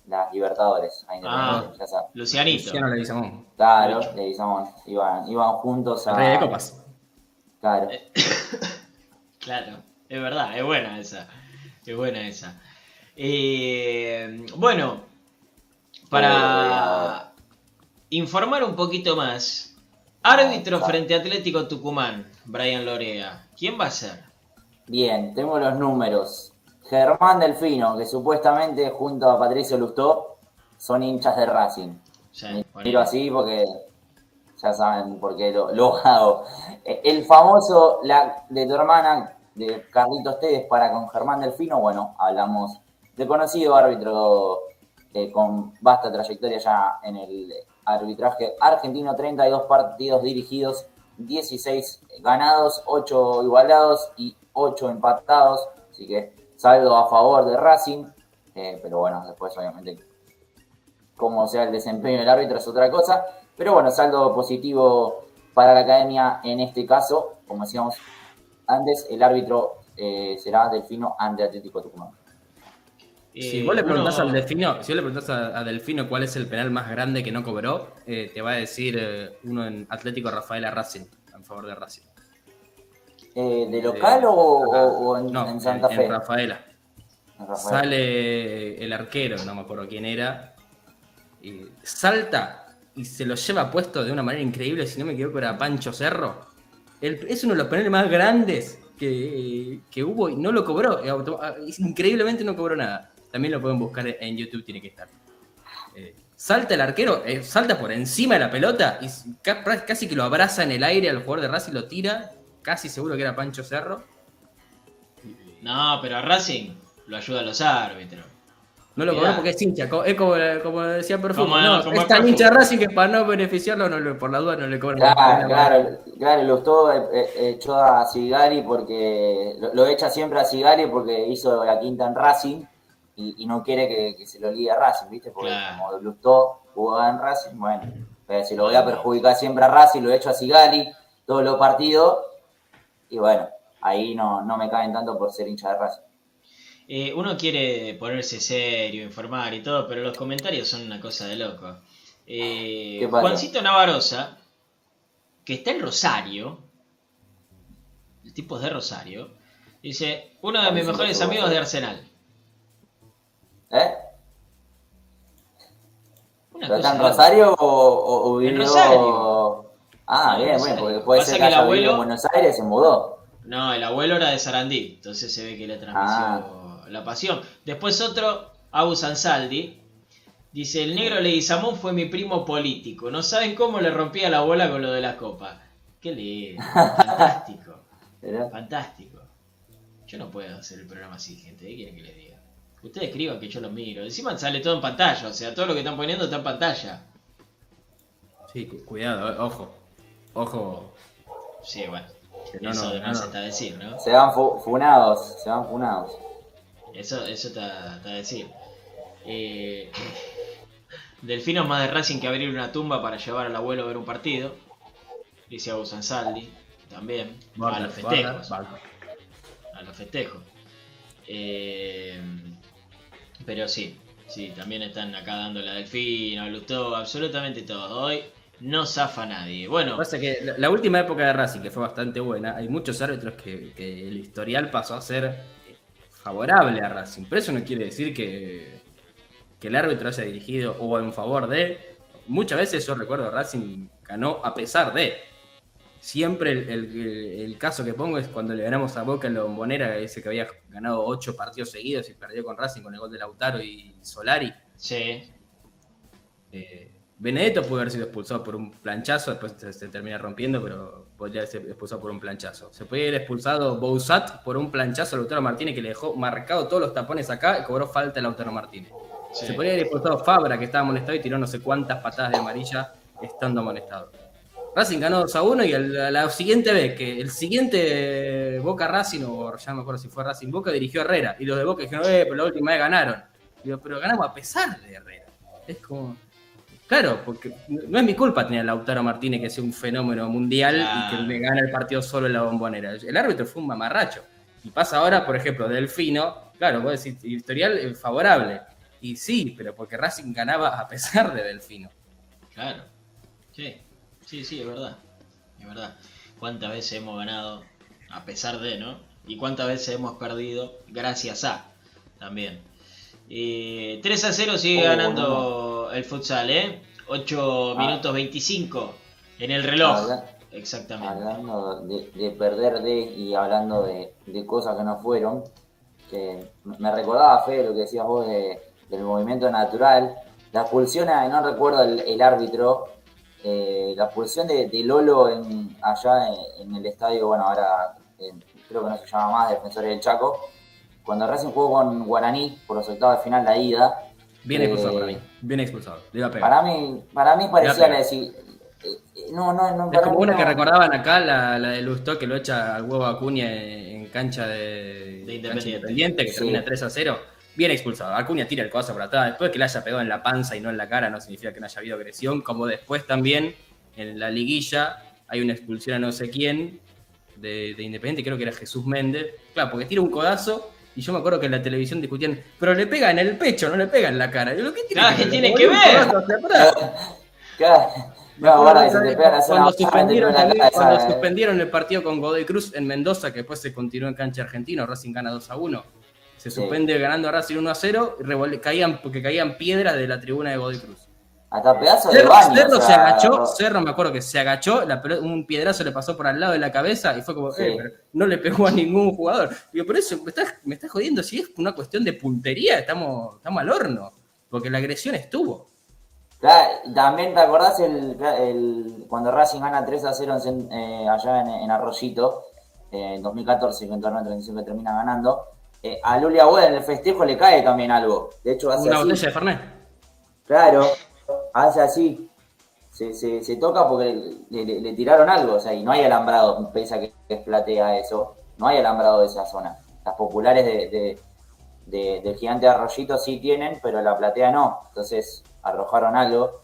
las Libertadores. a Independiente,
Ah.
ya sabes.
Lucianito.
Luciano Leguizamón,
Claro,
Mucho.
le Guizamón. Iban, iban juntos a.
rey de copas.
Claro.
Claro, es verdad, es buena esa. Es buena esa. Eh, bueno, para informar un poquito más, árbitro frente a Atlético Tucumán, Brian Lorea, ¿quién va a ser?
Bien, tengo los números. Germán Delfino, que supuestamente junto a Patricio Lustó son hinchas de Racing.
Sí,
Me así porque ya saben por qué lo, lo hago. Eh, El famoso la, de tu hermana, de Carlitos Tevez para con Germán Delfino, bueno, hablamos de conocido árbitro eh, con vasta trayectoria ya en el arbitraje argentino, 32 partidos dirigidos, 16 ganados, 8 igualados y 8 empatados, así que saldo a favor de Racing, eh, pero bueno, después obviamente cómo sea el desempeño del árbitro es otra cosa, pero bueno, saldo positivo para la academia en este caso, como decíamos antes, el árbitro eh, será Delfino ante Atlético Tucumán.
Si
Eh,
vos le preguntás
uno-
al Delfino, si vos le preguntás a, a Delfino cuál es el penal más grande que no cobró, eh, te va a decir eh, uno en Atlético Rafaela Racing, en favor de Racing.
Eh, ¿De local o, o- o en,
No,
en Santa
en,
Fe?
en Rafaela.
En Rafael.
Sale el arquero, no me acuerdo quién era, y salta y se lo lleva puesto de una manera increíble, si no me equivoco era Pancho Cerro. El- es uno de los penales más grandes que, que hubo y no lo cobró, ah, increíblemente no cobró nada. También lo pueden buscar en YouTube, tiene que estar. Eh, salta el arquero, eh, salta por encima de la pelota y ca- casi que lo abraza en el aire al jugador de Racing, lo tira, casi seguro que era Pancho Cerro.
No, pero a Racing lo ayudan los árbitros.
No lo cobró porque es hincha, es como, como decía Perfumo. No,
como
es tan hincha Racing que para no beneficiarlo, no le- por la duda no le cobran.
Claro, claro, claro, lo gustó, eh, echó a Sigali porque lo, lo echa siempre a Sigali porque hizo la quinta en Racing y, y no quiere que, que se lo ligue a Racing, ¿viste? Porque
Claro.
como Lustó jugaba en Racing, bueno, pero si lo voy a perjudicar siempre a Racing, lo echo a Sigali todos los partidos y bueno, ahí no, no me caen tanto por ser hincha de Racing.
Eh, uno quiere ponerse serio, informar y todo, pero los comentarios son una cosa de loco. Eh. Juancito Navarosa, que está en Rosario, el tipo es de Rosario, dice, uno de mis mejores amigos de. Arsenal.
¿Eh?
Una
¿Pero está en. Rosario o, o- o
En
vivió-
Rosario.
Ah,
En
bien,
Rosario.
bueno, porque puede
Pasa
ser
que
que
el abuelo-
en Buenos Aires se mudó.
No, el abuelo era de Sarandí, entonces se ve que le transmitió la pasión. Después otro, Abu Ansaldi, dice, el negro Leguizamón fue mi primo político, no saben cómo le rompía la bola con lo de la copa. Qué lindo, fantástico, fantástico. Yo no puedo hacer el programa así, gente, ¿qué quieren que les diga? Ustedes escriban que yo los miro, encima sale todo en pantalla, o sea, todo lo que están poniendo está en pantalla.
Sí, cu- cuidado, eh, ojo. Ojo.
Sí, bueno,
no,
eso
no,
de
no,
más
no.
está a decir, ¿no?
Se van fu- funados, se van funados.
Eso, eso está, está a decir. Eh, Delfino es más de Racing que abrir una tumba para llevar al abuelo a ver un partido. Dice Abu Sansaldi, también. a los festejos.
Barca.
A los festejos. Eh, pero sí, sí, también están acá dando la Delfino, Lutó, absolutamente todo. Hoy no zafa nadie. Bueno,
Pasa que la, la última época de Racing, que fue bastante buena, hay muchos árbitros que, que el historial pasó a ser eh, favorable a Racing. Pero eso no quiere decir que, que el árbitro haya dirigido o en favor de. Muchas veces yo recuerdo Racing ganó a pesar de. Siempre el, el- el caso que pongo es cuando le ganamos a Boca en la bombonera, ese que había ganado ocho partidos seguidos y perdió con Racing con el gol de Lautaro y Solari.
sí,
Eh, Benedetto pudo haber sido expulsado por un planchazo, después se, se termina rompiendo, pero podría ser expulsado por un planchazo. Se podría haber expulsado Bouzat por un planchazo a Lautaro Martínez que le dejó marcado todos los tapones acá y cobró falta a Lautaro Martínez.
sí.
Se podría haber expulsado Fabra que estaba amonestado y tiró no sé cuántas patadas de amarilla estando amonestado. Racing ganó 2 a 1 y el- a la siguiente vez que el siguiente Boca Racing, o ya no me acuerdo si fue Racing Boca, dirigió a Herrera. Y los de Boca dijeron, eh, pero la última vez ganaron. Digo, pero ganamos a pesar de Herrera. Es como. Claro, porque no es mi culpa tener a Lautaro Martínez que sea un fenómeno mundial y que me gana el partido solo en la bombonera. El árbitro fue un mamarracho. Y pasa ahora, por ejemplo, Delfino, claro, vos decís, historial favorable. Y sí, pero porque Racing ganaba a pesar de Delfino.
Claro. Sí, sí, sí, es verdad. Es verdad. ¿Cuántas veces hemos ganado a pesar de, no? Y cuántas veces hemos perdido gracias a también. Eh, 3 a 0 sigue
Oh,
ganando el futsal, ¿eh? 8
Ah.
minutos 25 en el reloj.
Habla-
Exactamente.
Hablando de, de perder de y hablando de, de cosas que no fueron, que me recordaba, Fede, lo que decías vos de- del movimiento natural. La expulsión, a- no recuerdo el, el árbitro, eh, la expulsión de, de Lolo en, allá en, en el estadio, bueno, ahora eh, creo que no se llama más Defensores del Chaco, cuando Racing jugó con Guaraní por los octavos de final la ida.
Bien
eh,
expulsado para mí. Bien expulsado. Le iba a pegar.
Para mí, para mí parecía la decir. eh, eh, No, no, no.
Es como una
no.
que recordaban acá, la, la de Lustó, que lo echa al huevo Acuña en, en cancha de,
De
cancha
Independiente.
Independiente, que
Sí.
termina 3 a 0. Bien expulsado. Acuña tira el codazo por atrás. Después que le haya pegado en la panza y no en la cara, no significa que no haya habido agresión. Como después también en la liguilla hay una expulsión a no sé quién de, de Independiente, creo que era Jesús Méndez. Claro, porque tira un codazo. Y yo me acuerdo que en la televisión discutían, pero le pega en el pecho, no le pega en la cara. Yo, ¿qué tiene
Claro,
que,
¿qué tiene
ver?
que ver?
Claro. No, ahora que pegan
cuando, suspendieron,
la
cuando
eh.
suspendieron el partido con Godoy Cruz en Mendoza, que después se continuó en cancha argentino, Racing gana 2 a 1. Se
Sí.
suspende ganando a Racing 1 a 0, y caían, porque caían piedras de la tribuna de Godoy Cruz.
Hasta pedazo de
Cerro,
baño.
Cerro
o
se agachó, Cerro me acuerdo que se agachó, la un piedrazo le pasó por al lado de la cabeza y fue como,
Sí.
eh, pero no le pegó a ningún jugador. Digo, por eso me estás, me estás jodiendo, si es una cuestión de puntería, estamos, estamos al horno, porque la agresión estuvo.
Claro, también te acordás el, el- cuando Racing gana 3 a 0 en Cen- eh, allá en, en Arroyito, eh, en 2014, que en torneo de transición que termina ganando. Eh, a Luli Agüeda en el festejo le cae también algo. De hecho, hace
Una
así.
botella de Fernet.
Claro, hace así. Se, se, se toca porque le, le- le tiraron algo, o sea, y no hay alambrado, pese a que es platea eso, no hay alambrado de esa zona. Las populares de, de- de- del gigante Arroyito sí tienen, pero la platea no. Entonces arrojaron algo.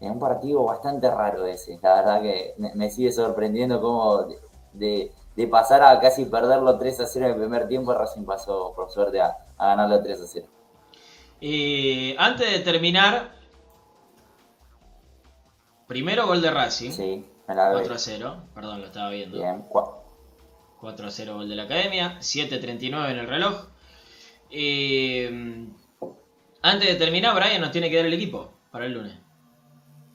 Es un partido bastante raro ese, la verdad que me, me sigue sorprendiendo cómo de, de- pasar a casi perderlo 3 a 0 en el primer tiempo, Racing pasó por suerte a, a ganarlo 3 a 0.
Y antes de terminar, primero gol de Racing.
Sí, la
4
veo.
a 0, perdón, lo estaba viendo.
Bien, cua-
4 a 0 gol de la academia, 7.39 en el reloj. Eh, antes de terminar, Brian nos tiene que dar el equipo para el lunes.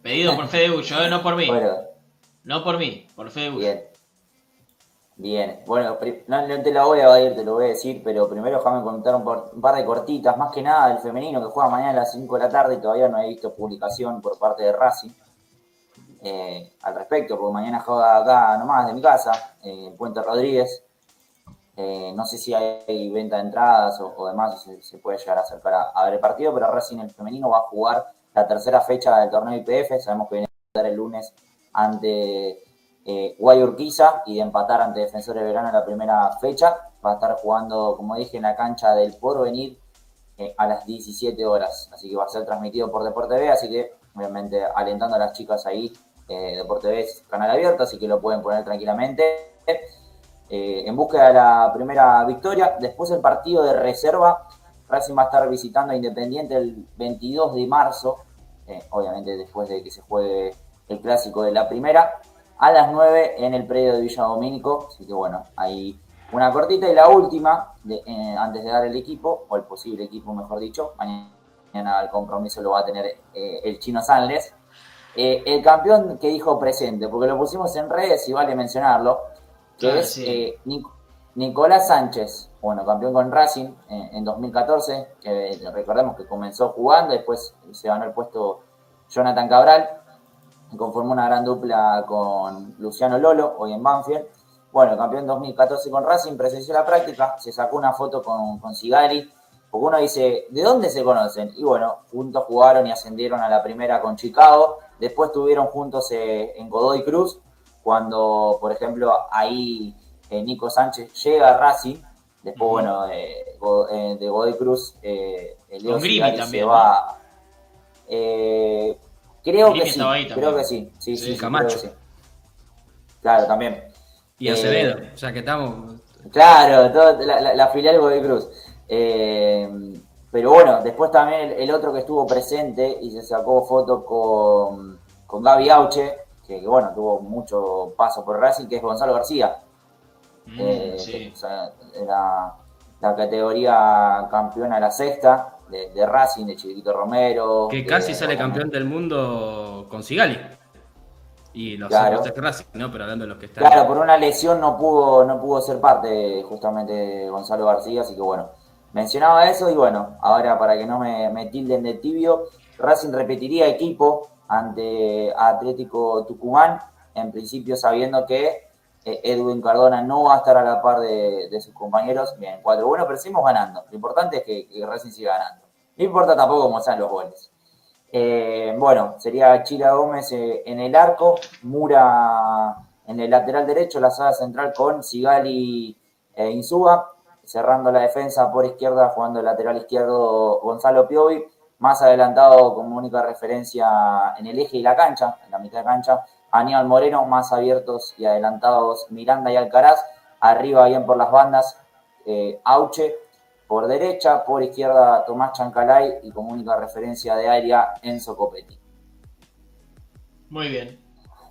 Pedido por Fede Bullo, eh, no por mí.
Bueno,
No por mí, por Fede Bullo.
Bien. Bien. Bueno, no, te la voy a evadir, te lo voy a decir, pero primero déjame contar un par, un par de cortitas, más que nada del femenino que juega mañana a las 5 de la tarde y todavía no he visto publicación por parte de Racing eh, al respecto, porque mañana juega acá nomás de mi casa, eh, en Puente Rodríguez. Eh, no sé si hay venta de entradas o, o demás, se, puede llegar a acercar a, a ver el partido, pero Racing el femenino va a jugar la tercera fecha del torneo IPF, sabemos que viene a jugar el lunes ante eh, Guay Urquiza y de empatar ante Defensores de Verano en la primera fecha. Va a estar jugando, como dije, en la cancha del Porvenir eh, a las 17 horas. Así que va a ser transmitido por Deporte B, así que obviamente alentando a las chicas ahí. Eh, Deporte B es canal abierto, así que lo pueden poner tranquilamente. Eh, en búsqueda de la primera victoria. Después el partido de reserva. Racing va a estar visitando a Independiente el 22 de marzo. eh, obviamente después de que se juegue el clásico de la primera. A las 9 en el predio de Villa Domínico. Así que bueno, ahí una cortita. Y la última, de- eh, antes de dar el equipo, o el posible equipo mejor dicho. Mañana el compromiso lo va a tener eh, el chino Sanles. Eh, el campeón que dijo presente, porque lo pusimos en redes y vale mencionarlo, que
Ah,
es
sí.
Nic- Nicolás Sánchez, bueno, campeón con Racing en 2014, que recordemos que comenzó jugando, después se ganó el puesto Jonathan Cabral, conformó una gran dupla con Luciano Lolo, hoy en Banfield. Bueno, campeón 2014 con Racing, presenció la práctica, se sacó una foto con, con Sigali, porque uno dice, ¿de dónde se conocen? Y bueno, juntos jugaron y ascendieron a la primera con Chicago, después estuvieron juntos eh, en Godoy Cruz, cuando, por ejemplo, ahí eh, Nico Sánchez llega a Racing, después, bueno, eh, de Godoy Cruz, Sigali
también,
se va... creo que sí, creo que sí, sí, sí,
Camacho.
creo que sí. Claro, también.
Y
Eh,
Acevedo, o sea que estamos.
Claro, todo- la, la- la filial Godoy Cruz. Eh, pero bueno, después también el, el otro que estuvo presente y se sacó foto con, con Gaby Auche, que, que, bueno, tuvo mucho paso por Racing, que es Gonzalo García.
Mm,
Eh,
sí.
que, o sea, era la categoría campeona la sexta de, de Racing, de Chiquito Romero.
Que
de-
casi sale campeón del mundo con Sigali. Y los
Claro.
otros de Racing, ¿no? Pero hablando de los que están.
Claro, por una lesión no pudo, no pudo ser parte justamente de Gonzalo García, así que bueno, mencionaba eso y bueno, ahora para que no me, me tilden de tibio, Racing repetiría equipo ante Atlético Tucumán, en principio sabiendo que Edwin Cardona no va a estar a la par de, sus compañeros. Bien, 4-1, pero seguimos ganando. Lo importante es que, que Racing siga ganando. No importa tampoco cómo sean los goles. Eh, bueno, sería Chila Gómez eh, en el arco, Mura en el lateral derecho, la sala central con Sigali e Insúa, cerrando la defensa por izquierda, jugando el lateral izquierdo Gonzalo Piovi, más adelantado como única referencia en el eje y la cancha, en la mitad de cancha, Aníbal Moreno, más abiertos y adelantados Miranda y Alcaraz, arriba bien por las bandas, eh, Auche, por derecha, por izquierda Tomás Chancalay y como única referencia de área Enzo Copetti.
Muy bien.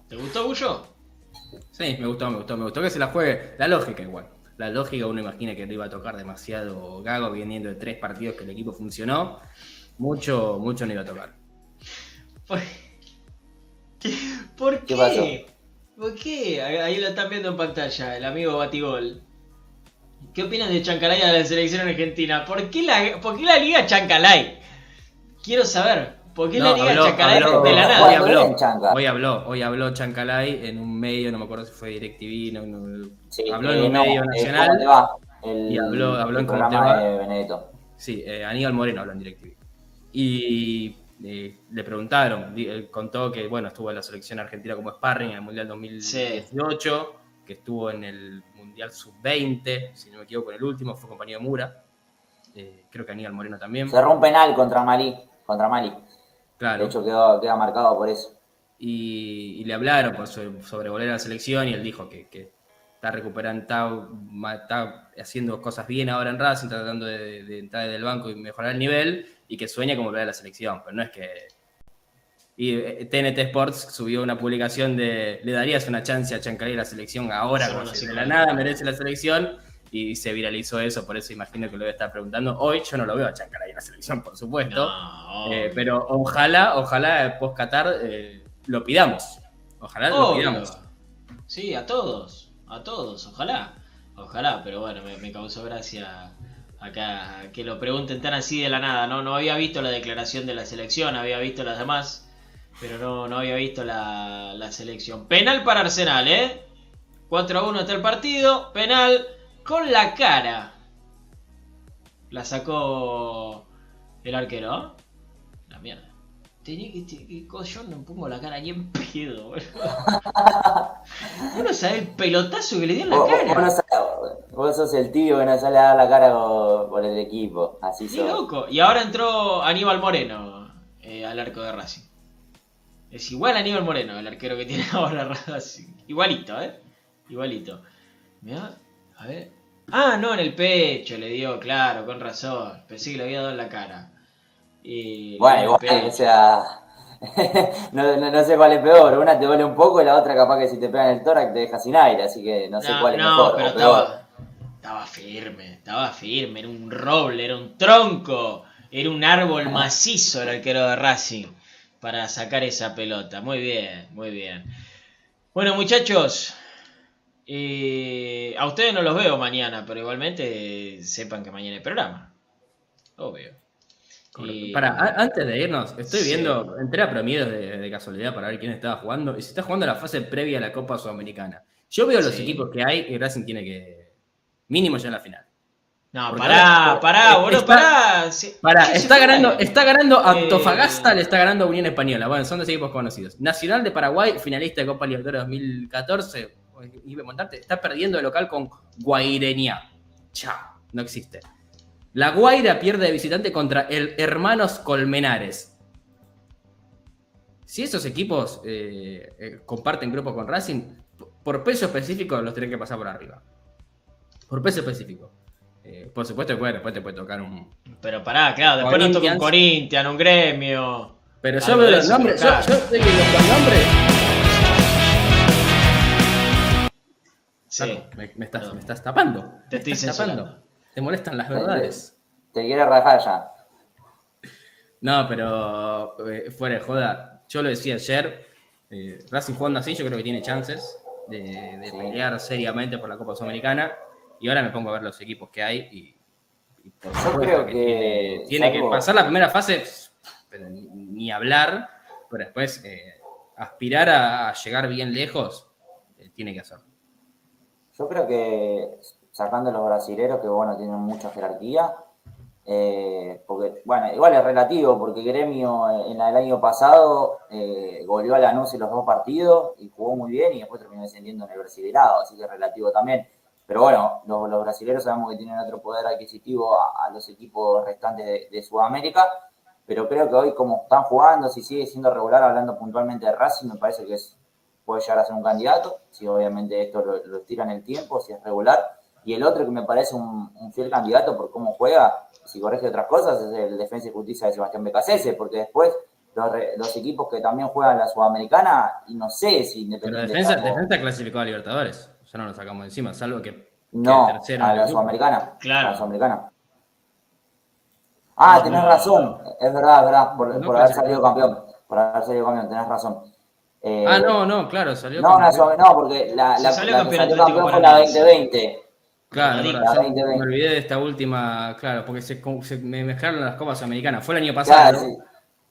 ¿Te gustó, Bullo?
Sí, me gustó, me gustó, me gustó que se la juegue. La lógica igual. La lógica uno imagina que te iba a tocar demasiado gago viniendo de tres partidos que el equipo funcionó. Mucho, mucho no iba a tocar.
¿Por qué? ¿Qué, ¿Por qué? Ahí lo están viendo en pantalla, el amigo Batigol. ¿Qué opinas de Chancalay a la selección argentina? ¿Por qué la, por qué la liga Chancalay? Quiero saber. ¿Por qué la liga Chancalay de la nada?
Hoy habló, hoy habló, hoy habló Chancalay en un medio, no me acuerdo si fue DirecTV, no, no, habló en un medio eh, nacional. El, y habló, habló en programa de Benedetto. Sí, eh, Aníbal Moreno habló en DirecTV. Y eh, le preguntaron, él contó que bueno, estuvo en la selección argentina como sparring en el Mundial 2018, que estuvo en el Mundial Sub-20, si no me equivoco, en el último, fue compañero de Mura. Eh, creo que Aníbal Moreno también.
Cerró un penal contra Mali, contra Mali. Claro. De hecho, quedó, queda marcado por eso.
Y, le hablaron sobre, volver a la selección y él dijo que, está recuperando, está, haciendo cosas bien ahora en Racing, tratando de, de entrar del banco y mejorar el nivel y que sueña como volver a la selección, pero no es que y TNT eh, Sports subió una publicación de ¿le darías una chance a Chancalay a la selección ahora? como si de la nada merece la selección y se viralizó eso, por eso imagino que lo voy a estar preguntando. Hoy yo no lo veo a Chancalay en la selección, por supuesto, eh, pero ojalá, ojalá post Qatar eh, lo pidamos. Ojalá lo pidamos.
Sí, a todos, a todos, ojalá, ojalá, pero bueno, me, me causó gracia acá que lo pregunten tan así de la nada, ¿no? No había visto la declaración de la selección, había visto las demás pero no, no había visto la, selección. Penal para Arsenal, ¿eh? 4 a 1 está el partido. Penal con la cara. La sacó el arquero. La mierda. Tenía que, yo no pongo la cara ni en pedo, Uno sabe el pelotazo que le dio en la cara.
Vos, sos el tío que no sale a dar la cara por, el equipo. Así
sí, loco. Y ahora entró Aníbal Moreno eh, al arco de Racing. Es igual a Aníbal Moreno, el arquero que tiene ahora Racing. Igualito, ¿eh? Igualito. Mirá, a ver. Ah, no, en el pecho le dio, claro, con razón. Pensé que le había dado en la cara.
Bueno, igual, o sea. no, sé cuál es peor. Una te duele un poco y la otra, capaz que si te pega en el tórax te deja sin aire. Así que no sé cuál es mejor. Pero
estaba, estaba firme, estaba firme. Era un roble, era un tronco. Era un árbol macizo el arquero de Racing para sacar esa pelota. Muy bien, muy bien. Bueno, muchachos, eh, a ustedes no los veo mañana, pero igualmente sepan que mañana hay programa. Obvio.
Para, antes de irnos, estoy viendo, entré a promedios de, casualidad para ver quién estaba jugando y se está jugando la fase previa a la Copa Sudamericana. Yo veo los equipos que hay y Racing tiene que mínimo ya en la final.
No, pará, pará, boludo, pará.
pará, está ganando, está ganando Antofagasta, le está ganando a Unión Española. Bueno, son dos equipos conocidos. Nacional de Paraguay, finalista de Copa Libertadores 2014. Está perdiendo el local con Guaireña. Chao, no existe. La Guaira pierde de visitante contra el Hermanos Colmenares. Si esos equipos eh, eh, comparten grupo con Racing, por peso específico los tienen que pasar por arriba. Por peso específico. Eh, por supuesto que después te puede tocar un.
Pero pará, claro, después nos toca un Corinthians, un gremio.
Pero yo veo los nombres, yo, yo sé que los nombres. Sí. Me, estás, me, estás, tapando.
Te estoy tapando.
Te molestan las verdades.
Te, quiere rajar ya.
No, pero eh, fuera de joda. Yo lo decía ayer. Eh, Racing jugando así, yo creo que tiene chances de, de pelear seriamente por la Copa Sudamericana. Y ahora me pongo a ver los equipos que hay y,
por Yo creo que,
tiene, que pasar la primera fase, pero ni, hablar, pero después eh, aspirar a, a llegar bien lejos, eh, tiene que hacerlo.
Yo creo que sacando a los brasileros, que bueno, tienen mucha jerarquía, eh, porque, bueno, igual es relativo, porque Gremio eh, en el año pasado eh, goleó a Lanús en los dos partidos y jugó muy bien y después terminó descendiendo en el Brasilerado, así que es relativo también. Pero bueno, los, los brasileños sabemos que tienen otro poder adquisitivo a, los equipos restantes de, Sudamérica, pero creo que hoy como están jugando, si sigue siendo regular, hablando puntualmente de Racing, me parece que es, puede llegar a ser un candidato, si obviamente esto lo, lo estira en el tiempo, si es regular. Y el otro que me parece un, un fiel candidato por cómo juega, si corrige otras cosas, es el Defensa y Justicia de Sebastián Becasese, porque después los, los, equipos que también juegan la Sudamericana, y no sé si
Independiente. Pero defensa, defensa clasificó a Libertadores, ya no lo sacamos de encima, salvo que.
No, que a la Sudamericana.
Claro.
A la Sudamericana. Ah, no, tenés no, razón, es verdad, es verdad, por, por haber salido campeón. Por haber salido campeón, tenés razón.
Eh, ah, no, no, claro, salió
no, campeón. No, porque la, la,
salió
la
campeón,
salió campeón fue la 2020.
Claro, la 2020. me olvidé de esta última, claro, porque se, se me mezclaron las copas americanas. Fue el año pasado.
Claro, sí.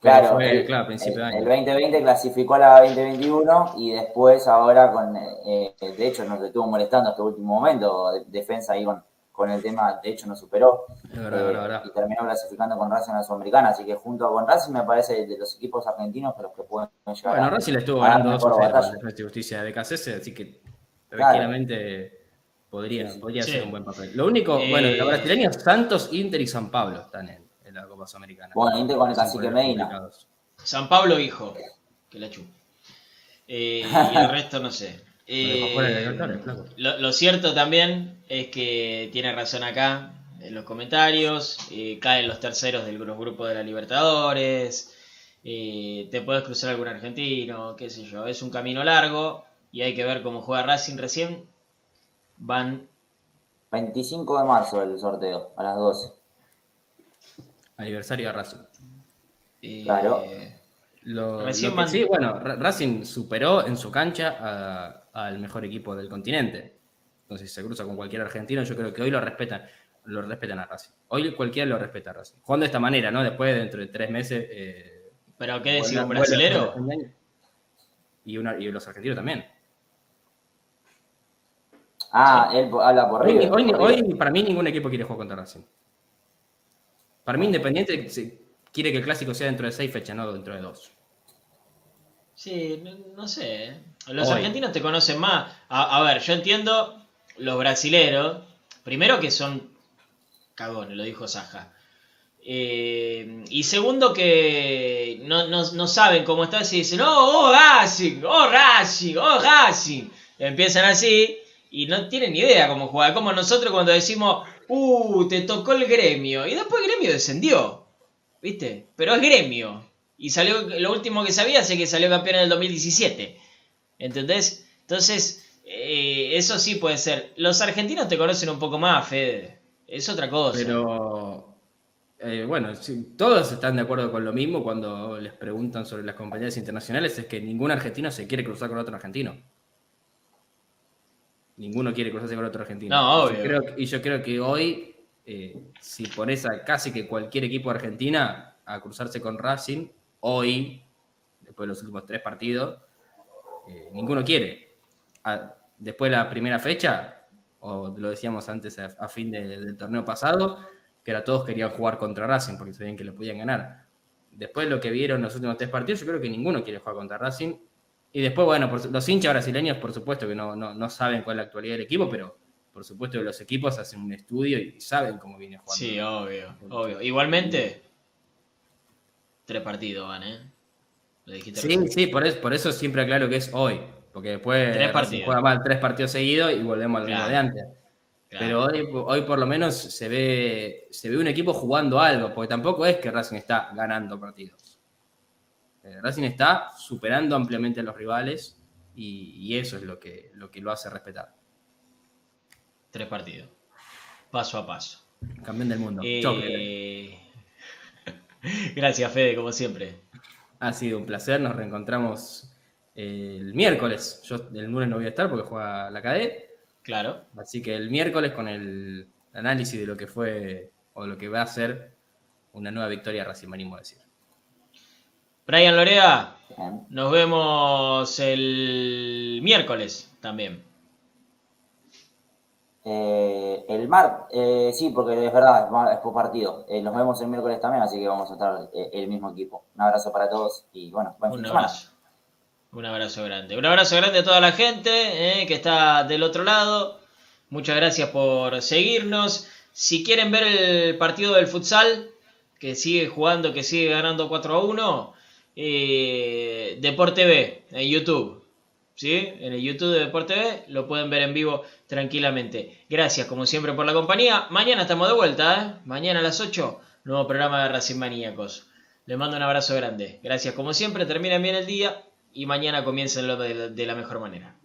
Claro,
fue,
el,
claro, principio de año.
El 2020 clasificó a la 2021 y después ahora con, eh, de hecho nos estuvo molestando hasta el último momento, de, defensa ahí con, con el tema, de hecho nos superó
es verdad,
eh,
verdad, verdad.
y terminó clasificando con Racing en la Sudamericana, así que junto con Racing me parece de los equipos argentinos que los que pueden llegar
Bueno,
a,
Racing le estuvo
a
ganando 2
mejor
a 0
batalla.
y Justicia de BKCS, así que
Claro.
tranquilamente podría, podría
Sí.
ser un buen papel. Lo único,
Eh,
bueno, los brasileños, Santos, Inter y San Pablo están en, en la Copa Sudamericana.
Bueno, Inter con el cacique Medina.
San Pablo, hijo. Que la chupa. Eh, y el resto no sé. Eh, lo, lo cierto también es que tiene razón acá en los comentarios. eh, caen los terceros del gru- grupo de la Libertadores. eh, te puedes cruzar algún argentino, qué sé yo. Es un camino largo y hay que ver cómo juega Racing recién. Van
25 de marzo el sorteo, a las 12.
Aniversario de Racing.
eh,
Claro.
Lo,
Recién
lo que
man-
sí, bueno, Ra- Racing superó en su cancha al mejor equipo del continente. Entonces, si se cruza con cualquier argentino, yo creo que hoy lo respetan, lo respetan a Racing. Hoy cualquiera lo respeta a Racing. Jugando de esta manera, ¿no? Después, dentro de tres meses. eh,
¿Pero qué
vuelve-
¿Un brasilero?
una- y los argentinos también.
Ah, él habla por River.
hoy-
por River.
hoy, para mí, ningún equipo quiere jugar contra Racing. Para mí, Independiente quiere que el clásico sea dentro de seis fechas, no dentro de dos.
Sí, no, no sé. ¿eh? Los
Hoy.
argentinos te conocen más. A, a ver, yo entiendo los brasileros. Primero que son cagones, lo dijo Saja. Eh, y segundo que no, no- no saben cómo está y dicen, oh, oh Racing, oh Racing, oh Racing. Empiezan así y no tienen ni idea cómo jugar. Como nosotros cuando decimos, uh, te tocó el gremio. Y después el gremio descendió. ¿Viste? Pero es gremio. Y salió, lo último que sabía es que salió campeón en el 2017. ¿Entendés? Entonces, eh, eso sí puede ser. Los argentinos te conocen un poco más, Fede. Es otra cosa.
Pero, eh, bueno, todos están de acuerdo con lo mismo cuando les preguntan sobre las compañías internacionales, es que ningún argentino se quiere cruzar con otro argentino. Ninguno quiere cruzarse con otro argentino.
No,
Y yo creo, y yo creo que hoy, eh, si pones a casi que cualquier equipo de Argentina a cruzarse con Racing, hoy, después de los últimos tres partidos, eh, ninguno quiere. A- después de la primera fecha, o lo decíamos antes a, a fin de- del torneo pasado, que era todos querían jugar contra Racing porque sabían que lo podían ganar. Después de lo que vieron los últimos tres partidos, yo creo que ninguno quiere jugar contra Racing. Y después, bueno, por los hinchas brasileños, por supuesto que no, no, no saben cuál es la actualidad del equipo, pero por supuesto que los equipos hacen un estudio y saben cómo viene jugando.
Sí, obvio, obvio. Igualmente, tres partidos van, ¿eh? Lo dijiste
Sí,
recién.
sí, por eso, por eso siempre aclaro que es hoy. Porque después
Tres partidos.
juega mal tres partidos seguidos y volvemos al ritmo
Claro.
de antes.
Claro.
Pero hoy, hoy por lo menos se ve, se ve un equipo jugando algo, porque tampoco es que Racing está ganando partidos. Eh, Racing está superando ampliamente a los rivales y, y eso es lo que, lo que lo hace respetar.
Tres partidos. Paso a paso.
Campeón del mundo.
Eh. Gracias, Fede, como siempre.
Ha sido un placer, nos reencontramos eh, el miércoles. Yo el lunes no voy a estar porque juega la cadete.
Claro.
Así que el miércoles con el análisis de lo que fue o lo que va a ser una nueva victoria Racing, me animo a decir.
Brian Lorea, nos vemos el miércoles también.
Eh, el mar, eh, sí, porque es verdad, es por partido. Eh, nos vemos el miércoles también, así que vamos a estar eh, el mismo equipo. Un abrazo para todos y bueno, buen fin
Un
semana.
abrazo. Un abrazo grande. Un abrazo grande a toda la gente que está del otro lado. Muchas gracias por seguirnos. Si quieren ver el partido del futsal, que sigue jugando, que sigue ganando 4 a 1, eh, Deporte B en YouTube. ¿Sí? En el YouTube de Deporte B lo pueden ver en vivo tranquilamente. Gracias, como siempre, por la compañía. Mañana estamos de vuelta, ¿eh? Mañana a las 8, nuevo programa de Racing Maníacos. Les mando un abrazo grande. Gracias, como siempre. Terminen bien el día y mañana comiencen de, de la mejor manera.